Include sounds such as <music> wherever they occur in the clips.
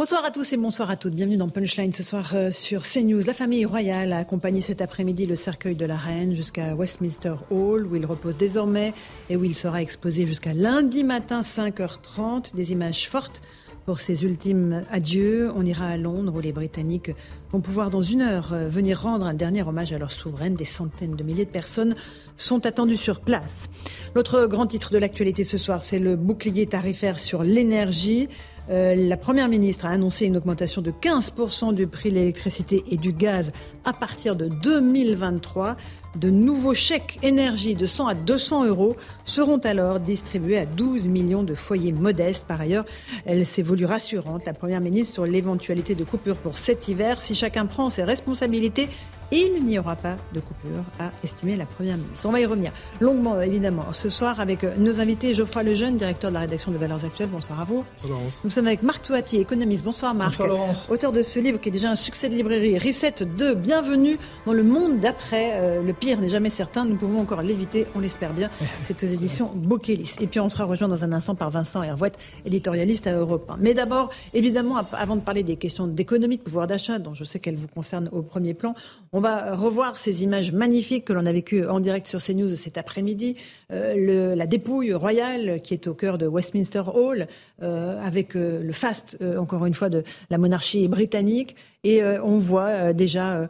Bonsoir à tous et bonsoir à toutes. Bienvenue dans Punchline ce soir euh, sur CNews. La famille royale a accompagné cet après-midi le cercueil de la reine jusqu'à Westminster Hall où il repose désormais et où il sera exposé jusqu'à lundi matin 5h30. Des images fortes pour ses ultimes adieux. On ira à Londres où les Britanniques vont pouvoir dans une heure euh, venir rendre un dernier hommage à leur souveraine. Des centaines de milliers de personnes sont attendues sur place. L'autre grand titre de l'actualité ce soir, c'est le bouclier tarifaire sur l'énergie. Euh, la Première ministre a annoncé une augmentation de 15% du prix de l'électricité et du gaz à partir de 2023. De nouveaux chèques énergie de 100 à 200 euros seront alors distribués à 12 millions de foyers modestes. Par ailleurs, elle s'est voulue rassurante, la Première ministre, sur l'éventualité de coupure pour cet hiver. Si chacun prend ses responsabilités, il n'y aura pas de coupure, a estimé la Première ministre. On va y revenir longuement, évidemment, ce soir avec euh, nos invités. Geoffroy Lejeune, directeur de la rédaction de Valeurs Actuelles. Bonsoir à vous. Bonsoir Laurence. Nous sommes avec Marc Touati, économiste. Bonsoir Marc. Bonsoir Laurence. Auteur de ce livre qui est déjà un succès de librairie, Reset 2. Bienvenue dans le monde d'après. Euh, le pire n'est jamais certain. Nous pouvons encore l'éviter, on l'espère bien. <laughs> C'est aux éditions Bocchelis. Et puis on sera rejoint dans un instant par Vincent Hervouette, éditorialiste à Europe 1. Mais d'abord, évidemment, avant de parler des questions d'économie, de pouvoir d'achat, dont je sais qu'elles vous concernent au premier plan, on va revoir ces images magnifiques que l'on a vécues en direct sur CNews cet après-midi, euh, la dépouille royale qui est au cœur de Westminster Hall, euh, avec euh, le faste, encore une fois, de la monarchie britannique. Et on voit déjà,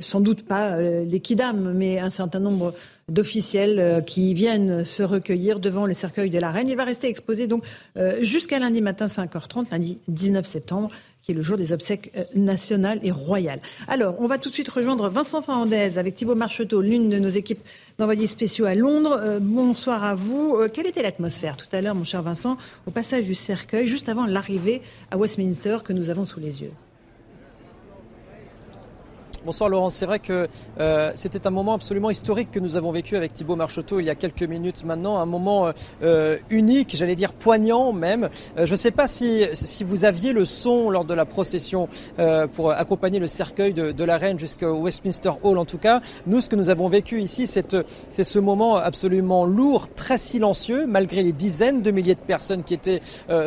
sans doute pas les kidam, mais un certain nombre d'officiels qui viennent se recueillir devant le cercueil de la reine. Il va rester exposé donc jusqu'à lundi matin 5h30, lundi 19 septembre qui est le jour des obsèques euh, nationales et royales. Alors, on va tout de suite rejoindre Vincent Fernandez avec Thibault Marcheteau, l'une de nos équipes d'envoyés spéciaux à Londres. Euh, bonsoir à vous. Euh, quelle était l'atmosphère tout à l'heure, mon cher Vincent, au passage du cercueil, juste avant l'arrivée à Westminster que nous avons sous les yeux? Bonsoir Laurence, c'est vrai que euh, c'était un moment absolument historique que nous avons vécu avec Thibault Marcheteau il y a quelques minutes maintenant, un moment euh, euh, unique, j'allais dire poignant même. je ne sais pas si, si vous aviez le son lors de la procession pour accompagner le cercueil de, de la reine jusqu'au Westminster Hall en tout cas. Nous, ce que nous avons vécu ici, c'est ce moment absolument lourd, très silencieux, malgré les dizaines de milliers de personnes qui étaient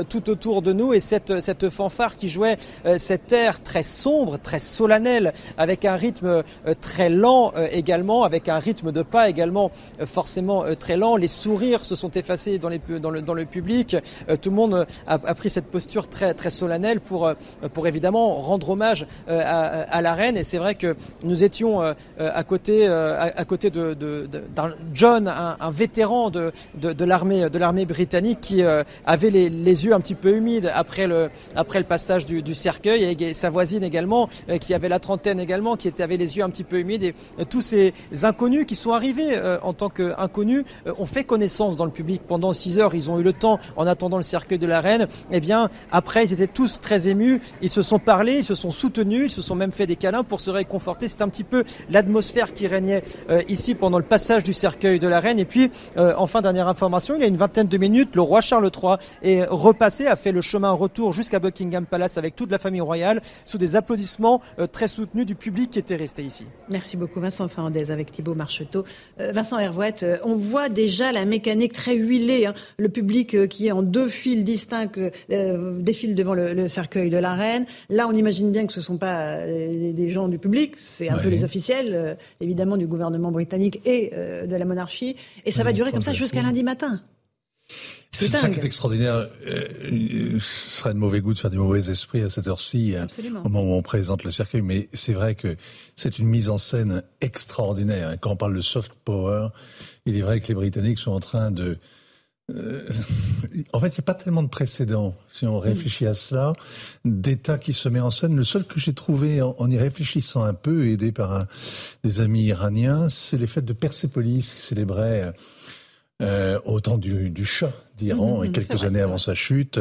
tout autour de nous et cette, cette fanfare qui jouait cet air très sombre, très solennel avec un rythme euh, très lent euh, également, avec un rythme de pas également euh, forcément très lent. Les sourires se sont effacés dans, dans, le, dans le public. Tout le monde a, pris cette posture très, très solennelle pour, pour évidemment rendre hommage à, la reine. Et c'est vrai que nous étions à côté, à, côté de, John, un, vétéran de, de, l'armée, de l'armée britannique qui avait les, les, yeux un petit peu humides après le, après le passage du cercueil et sa voisine également qui avait la trentaine également qui avaient les yeux un petit peu humides et euh, tous ces inconnus qui sont arrivés euh, en tant qu'inconnus euh, ont fait connaissance dans le public pendant six heures. Ils ont eu le temps, en attendant le cercueil de la reine. Eh bien, après, ils étaient tous très émus. Ils se sont parlé, ils se sont soutenus, ils se sont même fait des câlins pour se réconforter. C'est un petit peu l'atmosphère qui régnait ici pendant le passage du cercueil de la reine. Et puis, enfin, dernière information, il y a une vingtaine de minutes, le roi Charles III est repassé, a fait le chemin retour jusqu'à Buckingham Palace avec toute la famille royale, sous des applaudissements très soutenus du public qui était resté ici. Merci beaucoup Vincent Fernandez avec Thibault Marcheteau. Euh, Vincent Hervouette, euh, on voit déjà la mécanique très huilée. Hein. Le public euh, qui est en deux files distincts défile devant le, cercueil de la reine. Là, on imagine bien que ce ne sont pas des gens du public, c'est un peu les officiels, évidemment, du gouvernement britannique et de la monarchie. Et ça va durer comme ça jusqu'à lundi matin. C'est ça qui est extraordinaire. Euh, ce serait de mauvais goût de faire du mauvais esprit à cette heure-ci, hein, au moment où on présente le cercueil. Mais c'est vrai que c'est une mise en scène extraordinaire. Quand on parle de soft power, il est vrai que les Britanniques sont en train de... Euh, <laughs> en fait, il n'y a pas tellement de précédents, si on réfléchit à cela, d'État qui se met en scène. Le seul que j'ai trouvé en, y réfléchissant un peu, aidé par un, des amis iraniens, c'est les fêtes de Persépolis qui célébraient euh, au temps du, du chat d'Iran et quelques années avant sa chute,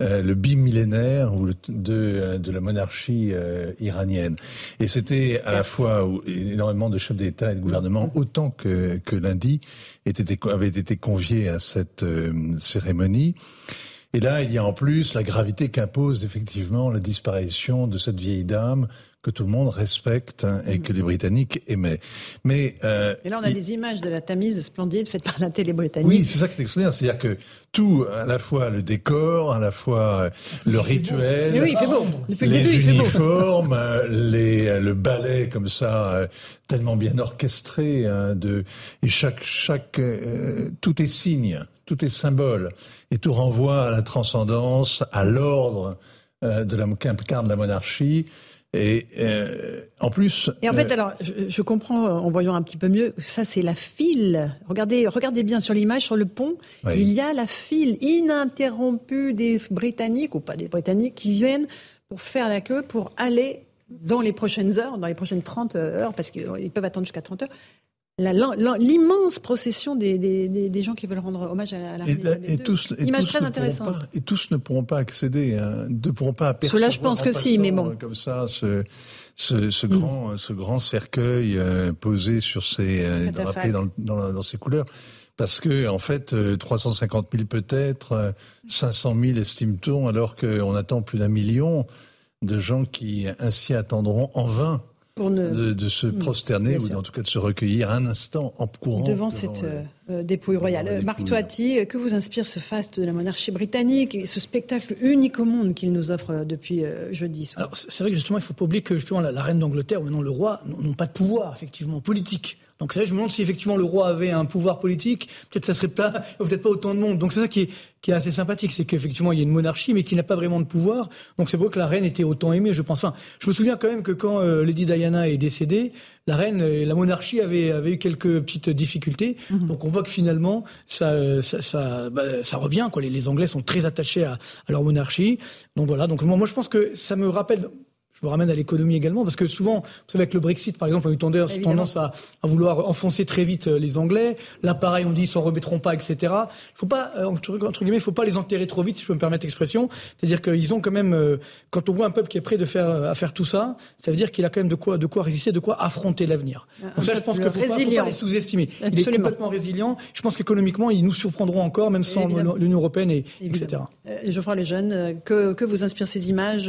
le bimillénaire ou de, de la monarchie iranienne. Et c'était à la fois où énormément de chefs d'État et de gouvernement, autant que, que lundi, étaient, avaient été conviés à cette cérémonie. Et là, il y a en plus la gravité qu'impose effectivement la disparition de cette vieille dame que tout le monde respecte hein, et que les Britanniques aimaient. Mais euh, et là, on a des images de la Tamise splendide faite par la télé britannique. Oui, c'est ça qui est extraordinaire, c'est-à-dire que tout, à la fois le décor, à la fois le rituel, oui, les uniformes, <laughs> les, le ballet comme ça, euh, tellement bien orchestré, hein, de et chaque chaque euh, tout est signe, tout est symbole, et tout renvoie à la transcendance, à l'ordre de la qu'incarne la monarchie. Et euh, en plus. Et en fait, euh, alors, je, comprends euh, en voyant un petit peu mieux. Ça, c'est la file. Regardez, regardez bien sur l'image, sur le pont, il y a la file ininterrompue des Britanniques ou pas des Britanniques qui viennent pour faire la queue pour aller dans les prochaines heures, dans les prochaines 30 heures, parce qu'ils peuvent attendre jusqu'à 30 heures, l'immense procession des, des, des, gens qui veulent rendre hommage à la, reine et, et tous, et Image très intéressante. et tous ne pourront pas accéder, hein, ne pourront pas apercevoir. Cela, je pense que si, mais bon. Comme ça, ce, ce, ce mm. grand, ce grand cercueil euh, posé sur ces euh, drapés dans, dans, dans, ces couleurs. Parce que, en fait, 350 euh, 000 peut-être, 500 000 estime-t-on, alors qu'on attend plus d'un million de gens qui ainsi attendront en vain de, se hmm, prosterner ou en tout cas de se recueillir un instant en courant. Devant, cette euh, euh, dépouille royale. Marc Toiti, que vous inspire ce faste de la monarchie britannique et ce spectacle unique au monde qu'il nous offre euh, depuis jeudi soir C'est vrai que justement, il ne faut pas oublier que justement la, reine d'Angleterre ou maintenant le roi n'ont pas de pouvoir effectivement politique. Donc ça, je me demande si effectivement le roi avait un pouvoir politique, peut-être ça serait pas, <laughs> peut-être pas autant de monde. Donc c'est ça qui est, qui est assez sympathique, c'est qu'effectivement il y a une monarchie, mais qui n'a pas vraiment de pouvoir. Donc c'est pour que la reine était autant aimée, je pense. Enfin, je me souviens quand même que quand euh, Lady Diana est décédée, la reine et la monarchie avaient, avaient eu quelques petites difficultés. Mhm. Donc on voit que finalement ça, ça, ça, bah, ça revient. Quoi. Les, les, Anglais sont très attachés à, à leur monarchie. Donc voilà. Donc moi, moi je pense que ça me rappelle je me ramène à l'économie également, parce que souvent, vous savez, avec le Brexit, par exemple, on a eu tendance, à, à, vouloir enfoncer très vite euh, les Anglais. Là, pareil, on dit ils s'en remettront pas, etc. Il faut pas, euh, entre, guillemets, il faut pas les enterrer trop vite, si je peux me permettre l'expression. C'est-à-dire qu'ils ont quand même, euh, quand on voit un peuple qui est prêt de faire, à faire tout ça, ça veut dire qu'il a quand même de quoi, de quoi résister, de quoi affronter l'avenir. Donc ça, je pense qu'il faut, faut pas les sous-estimer. Il est complètement résilient. Je pense qu'économiquement, ils nous surprendront encore, même sans l'Union européenne, et, etc. Et Geoffroy Lejeune, que, que vous inspirent ces images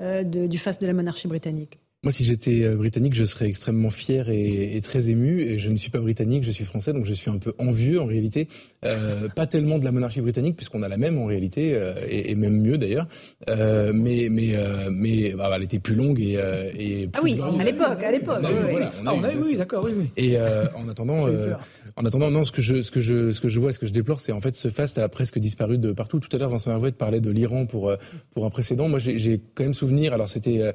euh, du face de la monarchie britannique moi, si j'étais euh, britannique, je serais extrêmement fier et, et, très ému. Et je ne suis pas britannique, je suis français, donc je suis un peu envieux en réalité. Euh, pas tellement de la monarchie britannique, puisqu'on a la même en réalité, euh, et, et, même mieux d'ailleurs. Euh, mais mais euh, mais bah, elle était plus longue et, et ah oui, à l'époque, à l'époque. oui, ah, oui, d'accord, oui, oui. Et en attendant, <laughs> en attendant, non, ce que je ce que je ce que je vois, ce que je déplore, c'est en fait ce faste a presque disparu de partout. Tout à l'heure, Vincent Hervouet parlait de l'Iran pour pour un précédent. Moi, j'ai quand même souvenir. Alors c'était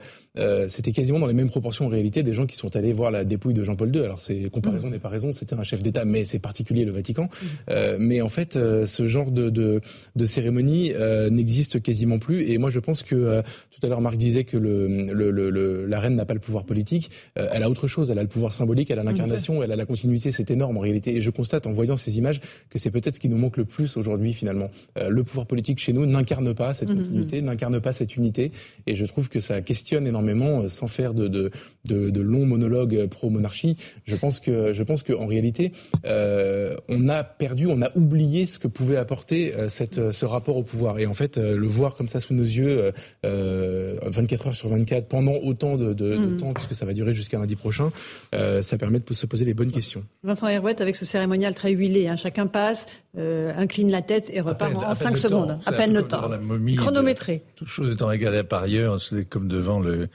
c'était quasiment dans les mêmes proportions en réalité des gens qui sont allés voir la dépouille de Jean-Paul II. Alors c'est comparaison mmh. n'est pas raison, c'était un chef d'État, mais c'est particulier le Vatican. Mmh. Euh, mais en fait, euh, ce genre de, de, de cérémonie euh, n'existe quasiment plus. Et moi, je pense que euh, tout à l'heure, Marc disait que le, le, le, la reine n'a pas le pouvoir politique. Euh, elle a autre chose. Elle a le pouvoir symbolique, elle a l'incarnation, elle a la continuité. C'est énorme en réalité. Et je constate en voyant ces images que c'est peut-être ce qui nous manque le plus aujourd'hui finalement. le pouvoir politique chez nous n'incarne pas cette mmh, continuité, n'incarne pas cette unité. Et je trouve que ça questionne énormément sans faire de, de, de, de longs monologues pro-monarchie. Je pense que, je pense qu'en réalité, euh, on a perdu, on a oublié ce que pouvait apporter euh, cette, ce rapport au pouvoir. Et en fait, euh, le voir comme ça sous nos yeux, 24 heures sur 24, pendant autant de, de, mm. temps, puisque ça va durer jusqu'à lundi prochain, ça permet de se poser les bonnes questions. Vincent Herouette, avec cérémonial très huilé, hein, chacun passe, incline la tête et repart en, 5 secondes, à peine le temps, chronométré. Toute chose étant égalée par ailleurs, c'est comme devant le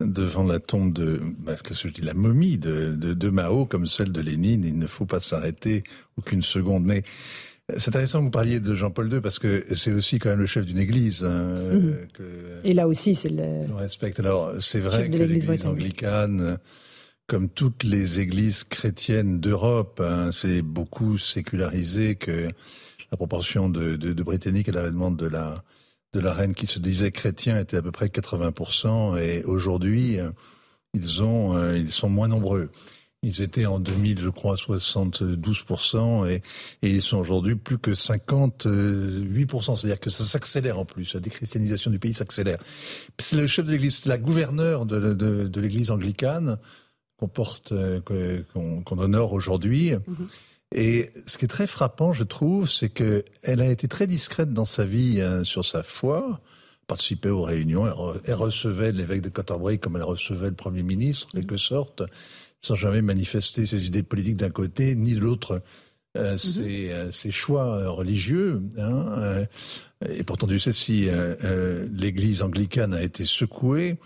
devant la tombe de, bah, qu'est-ce que je dis, la momie de, de, de, Mao, comme celle de Lénine, il ne faut pas s'arrêter aucune seconde. Mais c'est intéressant que vous parliez de Jean-Paul II parce que c'est aussi quand même le chef d'une église. Hein, mhm. que Et là aussi, c'est le. On respecte. Alors, c'est vrai que l'église anglicane, comme toutes les églises chrétiennes d'Europe, hein, c'est beaucoup sécularisé que la proportion de, Britanniques à l'avènement de la reine qui se disait chrétien était à peu près 80%, et aujourd'hui, ils, ont, euh, ils sont moins nombreux. Ils étaient en 2000, je crois, 72%, et, ils sont aujourd'hui plus que 58%. C'est-à-dire que ça s'accélère en plus. La déchristianisation du pays s'accélère. C'est le chef de l'Église, la gouverneure de l'Église anglicane qu'on porte, euh, qu'on honore aujourd'hui. Mm-hmm. Et ce qui est très frappant, je trouve, c'est qu'elle a été très discrète dans sa vie hein, sur sa foi, participait aux réunions, elle, recevait l'évêque de Canterbury comme elle recevait le Premier ministre, en quelque sorte sans jamais manifester ses idées politiques d'un côté ni de l'autre. Euh, mhm. euh, ses, choix euh, religieux. Hein, et pourtant, du sais si l'Église anglicane a été secouée,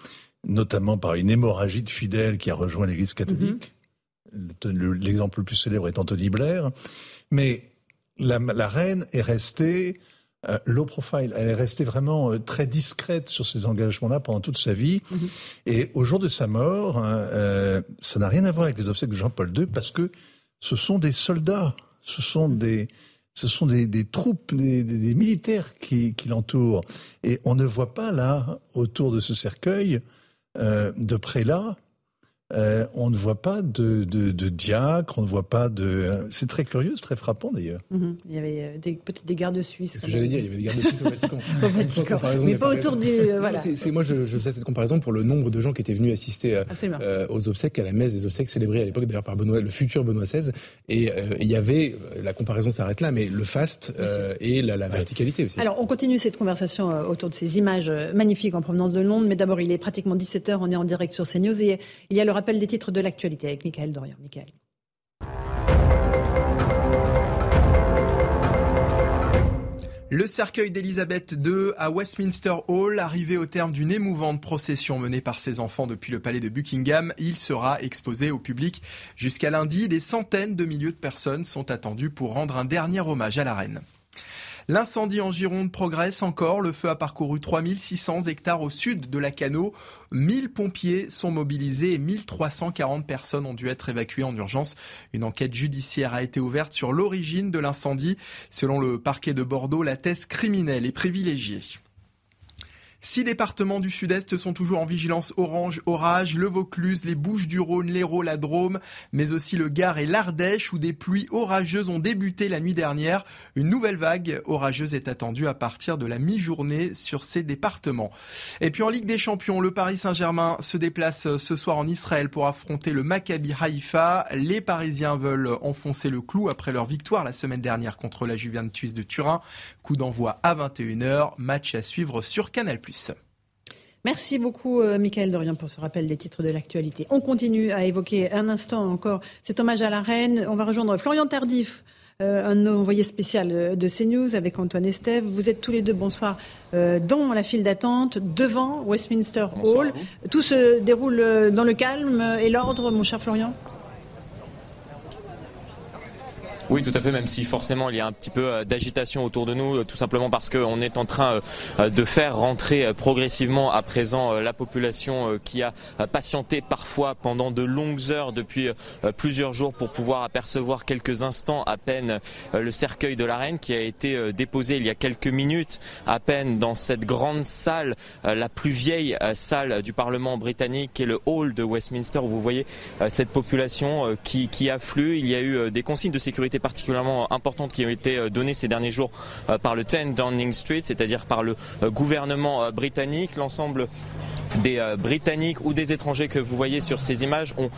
notamment par une hémorragie de fidèles qui a rejoint l'Église catholique. Mhm. L'exemple le plus célèbre est Anthony Blair. Mais la, la reine est restée euh, low profile. Elle est restée vraiment euh, très discrète sur ces engagements-là pendant toute sa vie. Mhm. Et au jour de sa mort, hein, euh, ça n'a rien à voir avec les obsèques de Jean-Paul II parce que ce sont des soldats, ce sont des, ce sont des, des troupes, des, des, militaires qui, qui l'entourent. Et on ne voit pas là, autour de ce cercueil, de prélats euh, on ne voit pas de, de, diacre, on ne voit pas de. C'est très curieux, c'est très frappant d'ailleurs. Mhm. Il y avait euh, des, peut-être des gardes suisses. C'est ce que j'allais dire, il y avait des gardes suisses au Vatican. <laughs> au Vatican. Mais pas autour du. Euh, voilà. C'est, moi, je, je, faisais cette comparaison pour le nombre de gens qui étaient venus assister aux obsèques, à la messe des obsèques célébrée à l'époque d'ailleurs par Benoît, le futur Benoît XVI. Et il y avait, la comparaison s'arrête là, mais le faste et la, la verticalité aussi. Alors, on continue cette conversation autour de ces images magnifiques en provenance de Londres, mais d'abord, il est pratiquement 17h, on est en direct sur CNews et il y a le rappel des titres de l'actualité avec Michael Dorian. Michael. Le cercueil d'Elisabeth II à Westminster Hall, arrivé au terme d'une émouvante procession menée par ses enfants depuis le palais de Buckingham, il sera exposé au public jusqu'à lundi. Des centaines de milliers de personnes sont attendues pour rendre un dernier hommage à la reine. L'incendie en Gironde progresse encore. Le feu a parcouru 3600 hectares au sud de la Cano. 1000 pompiers sont mobilisés et 1340 personnes ont dû être évacuées en urgence. Une enquête judiciaire a été ouverte sur l'origine de l'incendie. Selon le parquet de Bordeaux, la thèse criminelle est privilégiée. Six départements du sud-est sont toujours en vigilance orange orage, le Vaucluse, les Bouches-du-Rhône, l'Hérault, la Drôme, mais aussi le Gard et l'Ardèche où des pluies orageuses ont débuté la nuit dernière. Une nouvelle vague orageuse est attendue à partir de la mi-journée sur ces départements. Et puis en Ligue des Champions, le Paris Saint-Germain se déplace ce soir en Israël pour affronter le Maccabi Haïfa. Les Parisiens veulent enfoncer le clou après leur victoire la semaine dernière contre la Juventus de Turin. Coup d'envoi à 21h, match à suivre sur Canal+. Merci beaucoup, euh, Michael Dorian, pour ce rappel des titres de l'actualité. On continue à évoquer un instant encore cet hommage à la reine. On va rejoindre Florian Tardif, euh, un envoyé spécial euh, de CNews avec Antoine Estève. Vous êtes tous les deux, bonsoir, dans la file d'attente, devant Westminster Hall. Tout se déroule dans le calme et l'ordre, mon cher Florian? Oui, tout à fait, même si forcément il y a un petit peu euh, d'agitation autour de nous, euh, tout simplement parce qu'on est en train euh, de faire rentrer progressivement à présent la population qui a patienté parfois pendant de longues heures depuis plusieurs jours pour pouvoir apercevoir quelques instants à peine le cercueil de la reine qui a été déposé il y a quelques minutes à peine dans cette grande salle, la plus vieille salle du Parlement britannique qui est le hall de Westminster où vous voyez cette population qui, qui afflue. Il y a eu des consignes de sécurité particulièrement importantes qui ont été euh, données ces derniers jours euh, par le 10 Downing Street, c'est-à-dire par le euh, gouvernement britannique. L'ensemble des Britanniques ou des étrangers que vous voyez sur ces images ont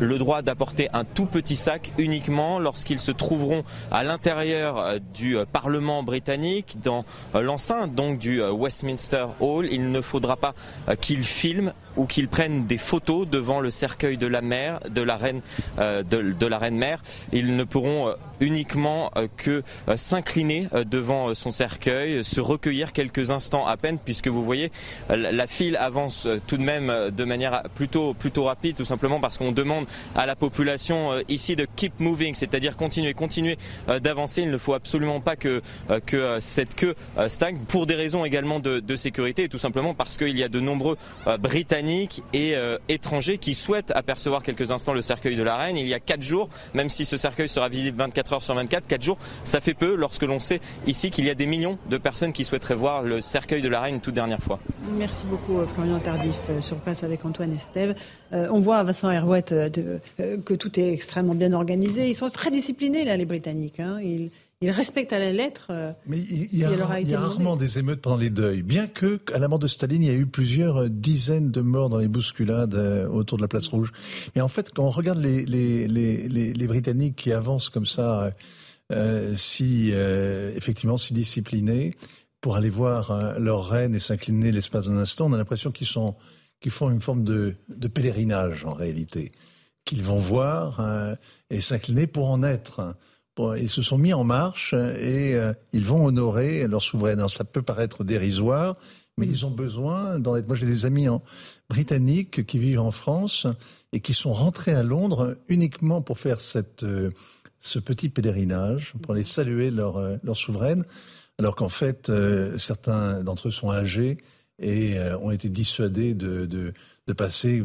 le droit d'apporter un tout petit sac uniquement lorsqu'ils se trouveront à l'intérieur du Parlement britannique, dans l'enceinte donc du Westminster Hall. Il ne faudra pas qu'ils filment ou qu'ils prennent des photos devant le cercueil de la mère, de la reine, euh, de, la reine mère. Ils ne pourront euh, uniquement euh, que s'incliner devant son cercueil, se recueillir quelques instants à peine, puisque vous voyez la file avance tout de même de manière plutôt plutôt rapide, tout simplement parce qu'on demande à la population ici de keep moving, c'est-à-dire continuer, continuer d'avancer. Il ne faut absolument pas que que cette queue stagne pour des raisons également de, sécurité et tout simplement parce qu'il y a de nombreux Britanniques et étrangers qui souhaitent apercevoir quelques instants le cercueil de la reine. Il y a quatre jours, même si ce cercueil sera visible 24 heures sur 24, quatre jours, ça fait peu lorsque l'on sait ici qu'il y a des millions de personnes qui souhaiteraient voir le cercueil de la reine toute dernière fois. Merci beaucoup Florian Tardif sur place avec Antoine Estève. On voit Vincent Herouette que tout est extrêmement bien organisé. Ils sont très disciplinés là, les Britanniques. Hein. Ils, il respecte à la lettre. Euh, Mais il y a, rarement des émeutes pendant les deuils, bien que à la mort de Staline, il y a eu plusieurs euh, dizaines de morts dans les bousculades euh, autour de la place rouge. Mais en fait, quand on regarde les, les, les, les, Britanniques qui avancent comme ça, si effectivement si disciplinés, pour aller voir leur reine et s'incliner l'espace d'un instant, on a l'impression qu'ils sont qu'ils font une forme de, pèlerinage en réalité, qu'ils vont voir et s'incliner pour en être ils se sont mis en marche et euh, ils vont honorer leur souveraine. ça peut paraître dérisoire, mais ils ont besoin d'en être. Moi, j'ai des amis britanniques qui vivent en France et qui sont rentrés à Londres uniquement pour faire euh, ce petit pèlerinage, pour aller saluer euh, leur souveraine, alors qu'en fait, certains d'entre eux sont âgés et ont été dissuadés de, de, de passer.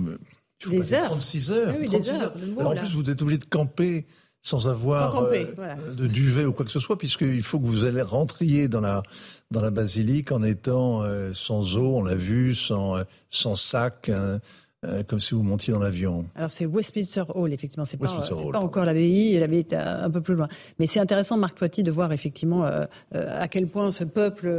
des heures. 36 heures. Oui, 36 heures. Alors, en plus, vous êtes obligé de camper sans avoir euh, de duvet ou quoi que ce soit, puisqu'il faut que vous allez rentriez dans la dans la basilique en étant euh, sans eau, on l'a vu, sans euh, sans sac. Hein, euh, comme si vous montiez dans l'avion. Alors c'est Westminster Hall, effectivement, c'est pas, pas encore l'abbaye, l'abbaye est un peu plus loin. Mais c'est intéressant, Marc Toiti, de voir effectivement euh, euh, à quel point ce peuple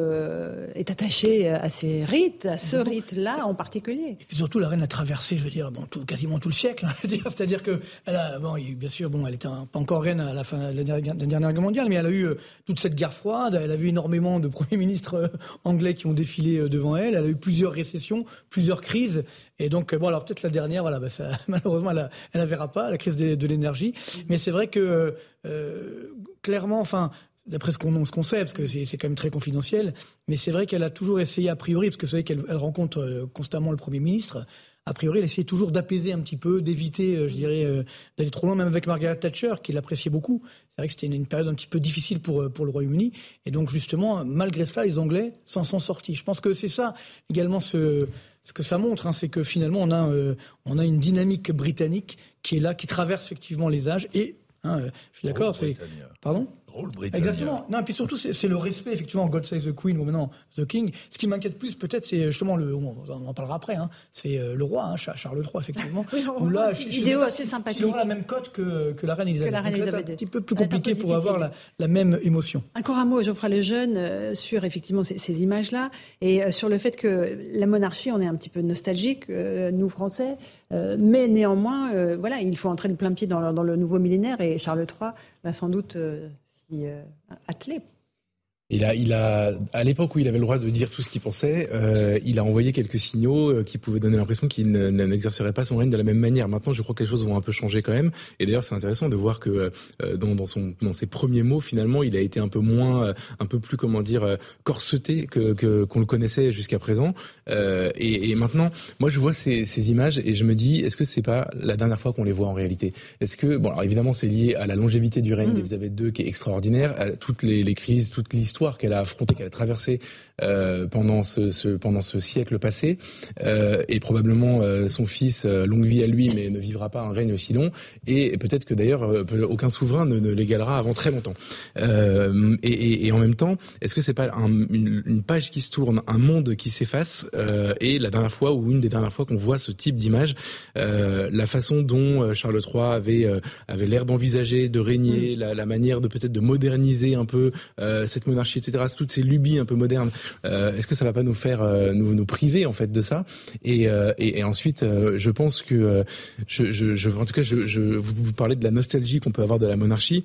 est attaché à ces rites, à ce rite-là en particulier. Et puis surtout, la reine a traversé, je veux dire, bon, tout, quasiment tout le siècle. Hein, <laughs> C'est-à-dire que, elle a, bon, bien sûr, bon, elle était pas encore reine à la fin de la dernière, guerre mondiale, mais elle a eu toute cette guerre froide. Elle a vu énormément de <laughs> premiers ministres anglais qui ont défilé devant elle. Elle a eu plusieurs récessions, plusieurs crises. Et donc, bon, alors peut-être la dernière, voilà, bah, ça, <laughs> malheureusement, elle, elle la verra pas, la crise de, l'énergie. Mais c'est vrai que, euh, clairement, enfin, d'après ce qu'on sait, parce que c'est quand même très confidentiel, mais c'est vrai qu'elle a toujours essayé, a priori, parce que vous savez qu'elle rencontre euh, constamment le Premier ministre, a priori, elle essaie toujours d'apaiser un petit peu, d'éviter, euh, je dirais, d'aller trop loin, même avec Margaret Thatcher, qui l'appréciait beaucoup. C'est vrai que c'était une, période un petit peu difficile pour, pour le Royaume-Uni. Et donc, justement, malgré cela, les Anglais s'en sont sortis. Je pense que c'est ça, également, ce, ce que ça montre, hein, c'est que finalement, on a, euh, on a une dynamique britannique qui est là, qui traverse effectivement les âges. Et, hein, euh, je suis d'accord, c'est. Pardon? Exactement. Non, et puis surtout, c'est le respect, effectivement, God Save the Queen ou maintenant The King. Ce qui m'inquiète plus, peut-être, c'est justement le. On en parlera après. Hein, c'est euh, le roi, hein, Charles III, effectivement. <laughs> oui, où là, vidéo assez sympathique. Il aura la même cote que, que la reine Elisabeth. Elisabeth. un petit peu plus compliqué pour avoir la, la, même émotion. Encore un mot, Geoffroy Lejeune, euh, sur effectivement ces, ces images-là et euh, sur le fait que la monarchie, on est un petit peu nostalgique, nous Français, mais néanmoins, voilà, il faut entrer de plein pied dans, dans le nouveau millénaire et Charles III va sans doute euh, attelé il a, il a, à l'époque où il avait le droit de dire tout ce qu'il pensait, euh, il a envoyé quelques signaux euh, qui pouvaient donner l'impression qu'il n'exercerait pas son règne de la même manière. Maintenant, je crois que les choses vont un peu changer quand même. Et d'ailleurs, c'est intéressant de voir que euh, dans, dans, son, dans ses premiers mots, finalement, il a été un peu moins, euh, un peu plus, comment dire, euh, corseté que qu'on le connaissait jusqu'à présent. Et, et, maintenant, moi, je vois ces, ces images et je me dis, est-ce que c'est pas la dernière fois qu'on les voit en réalité? Est-ce que, bon, alors évidemment, c'est lié à la longévité du règne mmh. d'Elisabeth II qui est extraordinaire, à toutes les, les crises, toute l'histoire qu'elle a affrontée, qu'elle a traversée euh, pendant ce, ce, pendant ce siècle passé, euh, et probablement euh, son fils, longue vie à lui, mais ne vivra pas un règne aussi long, et peut-être que d'ailleurs aucun souverain ne, ne l'égalera avant très longtemps. Et, et, et, en même temps, est-ce que c'est pas un, une, une, page qui se tourne, un monde qui s'efface, et la dernière fois ou une des dernières fois qu'on voit ce type d'image, la façon dont Charles III avait avait l'air d'envisager de régner, mm. la, la, manière de peut-être de moderniser un peu cette monarchie, etc. Toutes ces lubies un peu modernes euh, est-ce que ça va pas nous faire euh, nous, nous priver en fait de ça? Et, euh, et, et, ensuite, je pense que je, je, je, en tout cas, je, je, vous, vous parlez de la nostalgie qu'on peut avoir de la monarchie.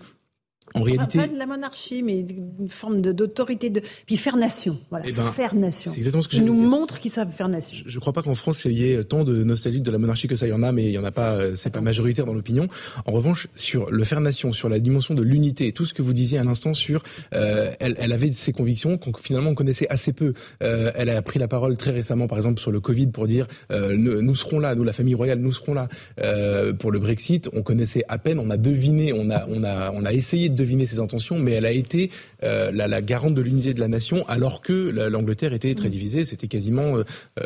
En réalité, pas de la monarchie, mais une forme d'autorité, de, puis faire nation. Voilà, eh ben, faire nation. C'est exactement ce que je nous montre qu'ils savent faire nation. Je ne crois pas qu'en France il y ait tant de nostalgie de la monarchie que ça. Il y en a, mais il y en a pas. Euh, c'est pas majoritaire dans l'opinion. En revanche, sur le faire nation, sur la dimension de l'unité, tout ce que vous disiez à l'instant sur, euh, elle, elle, avait ses convictions qu'on finalement on connaissait assez peu. Euh, elle a pris la parole très récemment, par exemple sur le Covid, pour dire euh, nous, nous, serons là, nous la famille royale, nous serons là. Euh, pour le Brexit, on connaissait à peine, on a deviné, on a, on a, on a essayé de deviner ses intentions, mais elle a été la, la, garante de l'unité de la nation, alors que l'Angleterre était très mm. divisée. C'était quasiment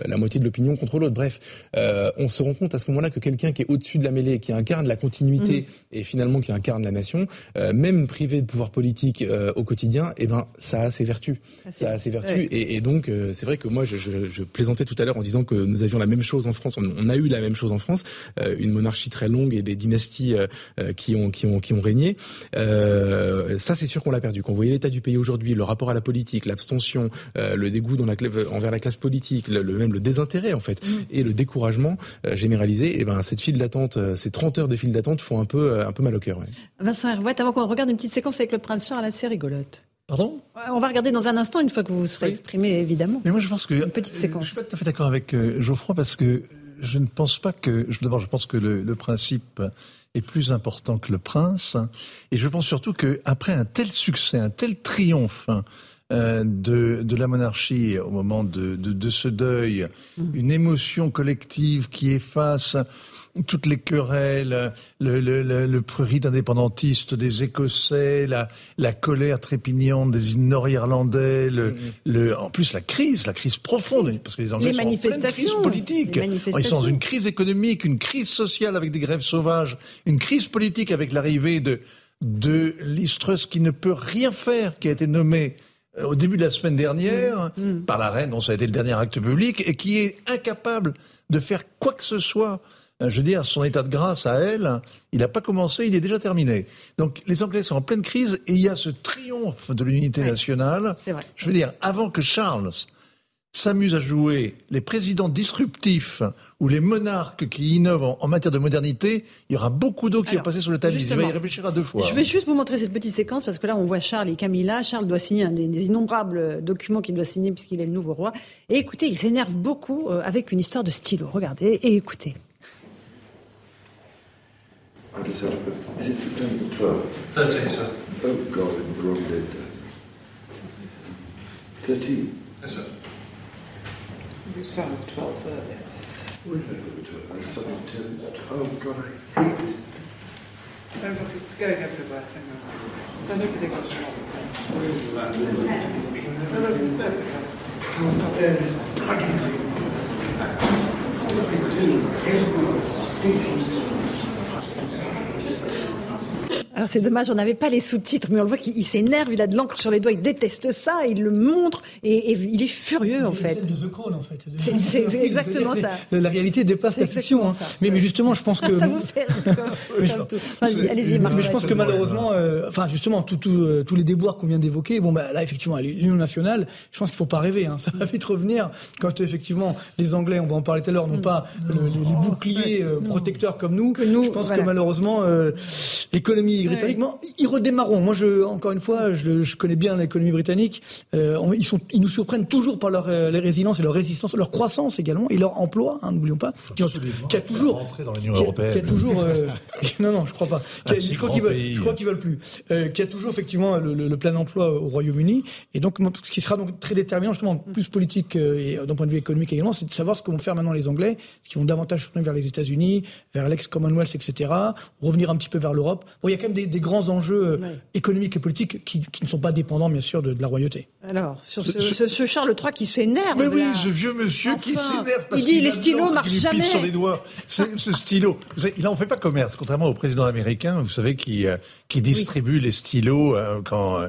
la moitié de l'opinion contre l'autre. Bref, on se rend compte à ce moment-là que quelqu'un qui est au-dessus de la mêlée, qui incarne la continuité mm. et finalement qui incarne la nation, même privé de pouvoir politique au quotidien, eh ben ça a ses vertus. Ah, ça a ses vertus. Et, et, donc c'est vrai que moi je, je, je plaisantais tout à l'heure en disant que nous avions la même chose en France. On, a eu la même chose en France, euh, une monarchie très longue et des dynasties euh, euh, qui ont qui ont qui ont régné. Ça, c'est sûr qu'on l'a perdu. Quand vous voyez l'état du pays aujourd'hui, le rapport à la politique, l'abstention, le dégoût dans la, envers la classe politique, le, même le désintérêt en fait, mm. et le découragement généralisé, et eh ben cette file d'attente, ces 30 heures de file d'attente font un peu un peu mal au cœur. Vincent Hervouet, avant qu'on regarde une petite séquence avec le prince Charles assez rigolote. Pardon? On va regarder dans un instant, une fois que vous serez exprimé, évidemment. Mais moi, je pense que. Une petite séquence. Je suis pas tout à fait d'accord avec Geoffroy parce que je ne pense pas que. D'abord, je pense que le, principe est plus important que le prince. Et je pense surtout qu'après un tel succès, un tel triomphe euh, de, de, la monarchie au moment de, de, de ce deuil, mmh. une émotion collective qui efface toutes les querelles, le, le, le, le prurit indépendantiste des Écossais, la, la colère trépignante des Nord-Irlandais, le, le, en plus la crise, la crise profonde, parce que les Anglais sont en pleine crise politique. Ils sont dans une crise économique, une crise sociale avec des grèves sauvages, une crise politique avec l'arrivée de, de Listrus qui ne peut rien faire, qui a été nommé euh, au début de la semaine dernière mm. Mm. par la reine, dont ça a été le dernier acte public, et qui est incapable de faire quoi que ce soit je veux dire, son état de grâce à elle, il n'a pas commencé, il est déjà terminé. Donc les Anglais sont en pleine crise et il y a ce triomphe de l'unité nationale. Vrai. Je veux dire, avant que Charles s'amuse à jouer les présidents disruptifs ou les monarques qui innovent en, matière de modernité, il y aura beaucoup d'eau qui va passer sur le tapis. Il va y réfléchir à deux fois. Je vais juste vous montrer cette petite séquence parce que là, on voit Charles et Camilla. Charles doit signer un des, innombrables documents qu'il doit signer puisqu'il est le nouveau roi. Et écoutez, il s'énerve beaucoup euh, avec une histoire de stylo. Regardez et écoutez. I just had to put. Is it September the 12th? 13th, sir. Oh, God, in bloody dead. 13? Yes, sir. You sound 12 earlier. We had the 12th. Oh, God, I hate this. Oh, look, it's going everywhere. Hang on. So nobody got shot. Where is that? Oh, look, it's everywhere. Can't bear this bloody thing. What are they doing? Everyone's stinking Alors c'est dommage, on n'avait pas les sous-titres, mais on le voit qu'il s'énerve, il a de l'encre sur les doigts, il déteste ça, il le montre et, il est furieux en fait. C'est The Crown en fait. C'est <laughs> exactement ça. La réalité dépasse la fiction. Hein. Mais, mais, justement, je pense que. ça vous fait <laughs> Allez-y, Marc. Mais je pense que malheureusement, euh, enfin justement, euh, tous les déboires qu'on vient d'évoquer, bon bah là effectivement, l'Union nationale, je pense qu'il faut pas rêver. Hein. Ça va vite revenir quand effectivement les Anglais, on va en parler tout à l'heure, n'ont mm. pas les, boucliers euh, protecteurs comme nous. nous je pense que malheureusement, l'économie britanniquement, ils redémarreront. Moi, je, encore une fois, je, je connais bien l'économie britannique. Euh, ils, sont, ils nous surprennent toujours par leur euh, résilience et leur résistance, leur croissance également et leur emploi. Hein, N'oublions pas. Qui, a toujours, dans l'Union européenne. Qui a toujours, euh, <laughs> non, non, je crois pas. je, crois qu'ils veulent, je crois qu'ils veulent plus. Qui a toujours effectivement le, le, le plein emploi au Royaume-Uni. Et donc, ce qui sera donc très déterminant, justement, plus politique et d'un point de vue économique également, c'est de savoir ce que vont faire maintenant les Anglais, ce qu'ils vont davantage tourner vers les États-Unis, vers l'ex-Commonwealth, etc. Revenir un petit peu vers l'Europe. Bon, il y a quand même des, des grands enjeux euh, économiques et politiques qui, qui, ne sont pas dépendants, bien sûr, de, de la royauté. Alors, sur ce, ce, ce Charles III qui s'énerve. Mais oui, ce vieux monsieur qui s'énerve parce qu'il dit les stylos marchent jamais. sur les doigts. ce stylo, il en fait pas commerce, contrairement au président américain, vous savez, qui, euh, qui distribue les stylos euh, quand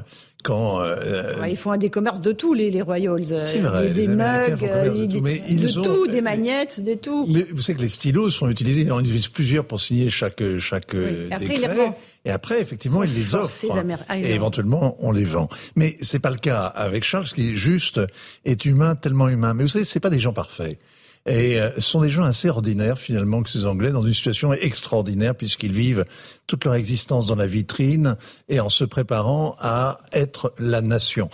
quand euh, ils font des commerces de tout les, les Royals c'est vrai, des, mugs de, tout, mais ils ont, tout des magnettes des tout. vous savez que les stylos sont utilisés ils en utilisent plusieurs pour signer chaque chaque oui. décret. et après effectivement ils les offrent. ah, et éventuellement on les vend. Mais c'est pas le cas avec Charles qui juste est humain tellement humain. Mais vous savez c'est pas des gens parfaits et euh, sont des gens assez ordinaires finalement que ces Anglais, dans une situation extraordinaire puisqu'ils vivent toute leur existence dans la vitrine et en se préparant à être la nation.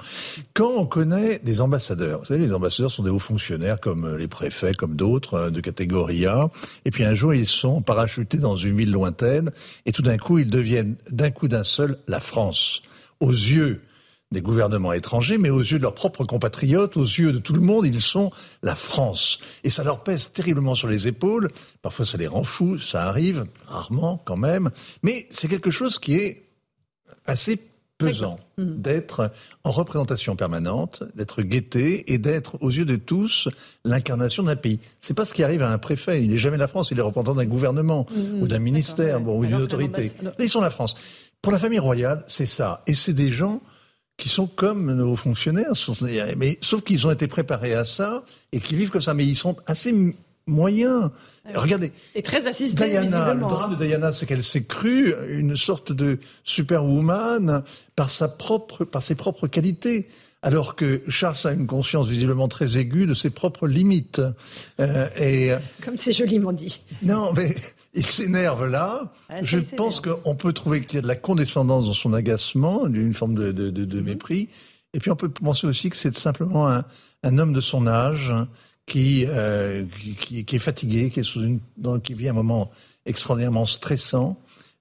Quand on connaît des ambassadeurs, vous savez, les ambassadeurs sont des hauts fonctionnaires comme les préfets, comme d'autres euh, de catégorie A, et puis un jour ils sont parachutés dans une ville lointaine et tout d'un coup ils deviennent d'un coup d'un seul la France aux yeux des gouvernements étrangers, mais aux yeux de leurs propres compatriotes, aux yeux de tout le monde, ils sont la France. Et ça leur pèse terriblement sur les épaules. Parfois, ça les rend fous, ça arrive, rarement quand même. Mais c'est quelque chose qui est assez pesant hmm. d'être en représentation permanente, d'être guetté et d'être aux yeux de tous l'incarnation d'un pays. C'est pas ce qui arrive à un préfet. Il n'est jamais la France, il est représentant d'un gouvernement hmm. ou d'un ministère bon, ou d'une autorité. Là, ils sont la France. Pour la famille royale, c'est ça. Et c'est des gens qui sont comme nos fonctionnaires, mais sauf qu'ils ont été préparés à ça et qui vivent comme ça. Mais ils sont assez moyens. Regardez. Et très assisté. Diana, le drame de Diana, c'est qu'elle s'est crue une sorte de superwoman par sa propre, par ses propres qualités. Alors que Charles a une conscience visiblement très aiguë de ses propres limites. Euh, et comme c'est joliment dit. Non, mais il s'énerve là. Je pense qu'on peut trouver qu'il y a de la condescendance dans son agacement, d'une forme de, de, de, de, mhm. mépris. Et puis on peut penser aussi que c'est simplement un, un homme de son âge qui, euh, qui, qui, est fatigué, qui, est sous une, qui vit un moment extraordinairement stressant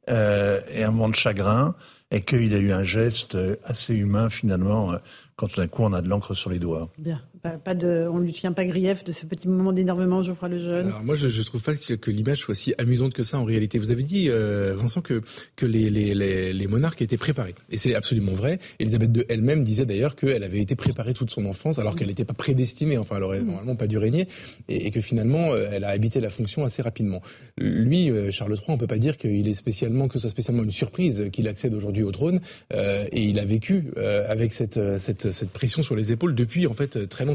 euh, et un moment de chagrin, et qu'il a eu un geste assez humain finalement, euh, quand tout d'un coup on a de l'encre sur les doigts. Pas, de, on lui tient pas grief de ce petit moment d'énervement, Geoffroy Lejeune. Alors moi, je, je trouve pas que, l'image soit si amusante que ça en réalité. Vous avez dit, euh, Vincent, que que les, les, les, les, monarques étaient préparés, et c'est absolument vrai. Elisabeth II elle-même disait d'ailleurs qu'elle avait été préparée toute son enfance, alors qu'elle n'était pas prédestinée. Enfin, elle aurait mm. normalement pas dû régner, et, et, que finalement, euh, elle a habité la fonction assez rapidement. Lui, euh, Charles III, on peut pas dire qu'il est spécialement que ce soit spécialement une surprise qu'il accède aujourd'hui au trône, euh, et il a vécu avec cette, cette cette pression sur les épaules depuis en fait très longtemps.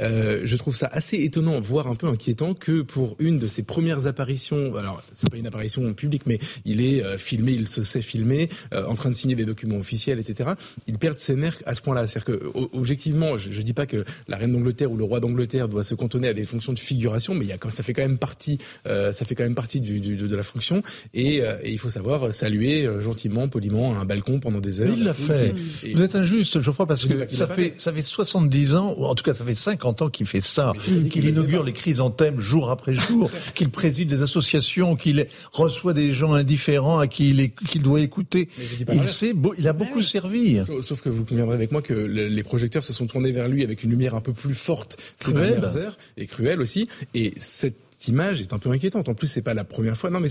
Euh, je trouve ça assez étonnant, voire un peu inquiétant, que pour une de ses premières apparitions, alors c'est pas une apparition publique, mais il est euh, filmé, il se sait filmer, euh, en train de signer des documents officiels, etc. Il perd ses nerfs à ce point-là. C'est-à-dire que objectivement, je, je dis pas que la reine d'Angleterre ou le roi d'Angleterre doit se cantonner à des fonctions de figuration, mais il y a, ça fait quand même partie, ça fait quand même partie du, du, de la fonction, et, et, il faut savoir saluer gentiment, poliment, un balcon pendant des heures. Il l'a fait. Vous êtes injuste, Geoffroy, parce que ça fait, ça fait 70 ans, en tout cas ça fait 50 ans qu'il fait ça, qu'il inaugure les chrysanthèmes jour après jour, <laughs> qu'il préside des associations, qu'il reçoit des gens indifférents à qui il, qu'il doit écouter. Il, sait, il a beaucoup servi. Sauf, que vous conviendrez avec moi que les projecteurs se sont tournés vers lui avec une lumière un peu plus forte ces dernières heures, et cruelle aussi. Et cette image est un peu inquiétante. En plus, c'est pas la première fois. Non, mais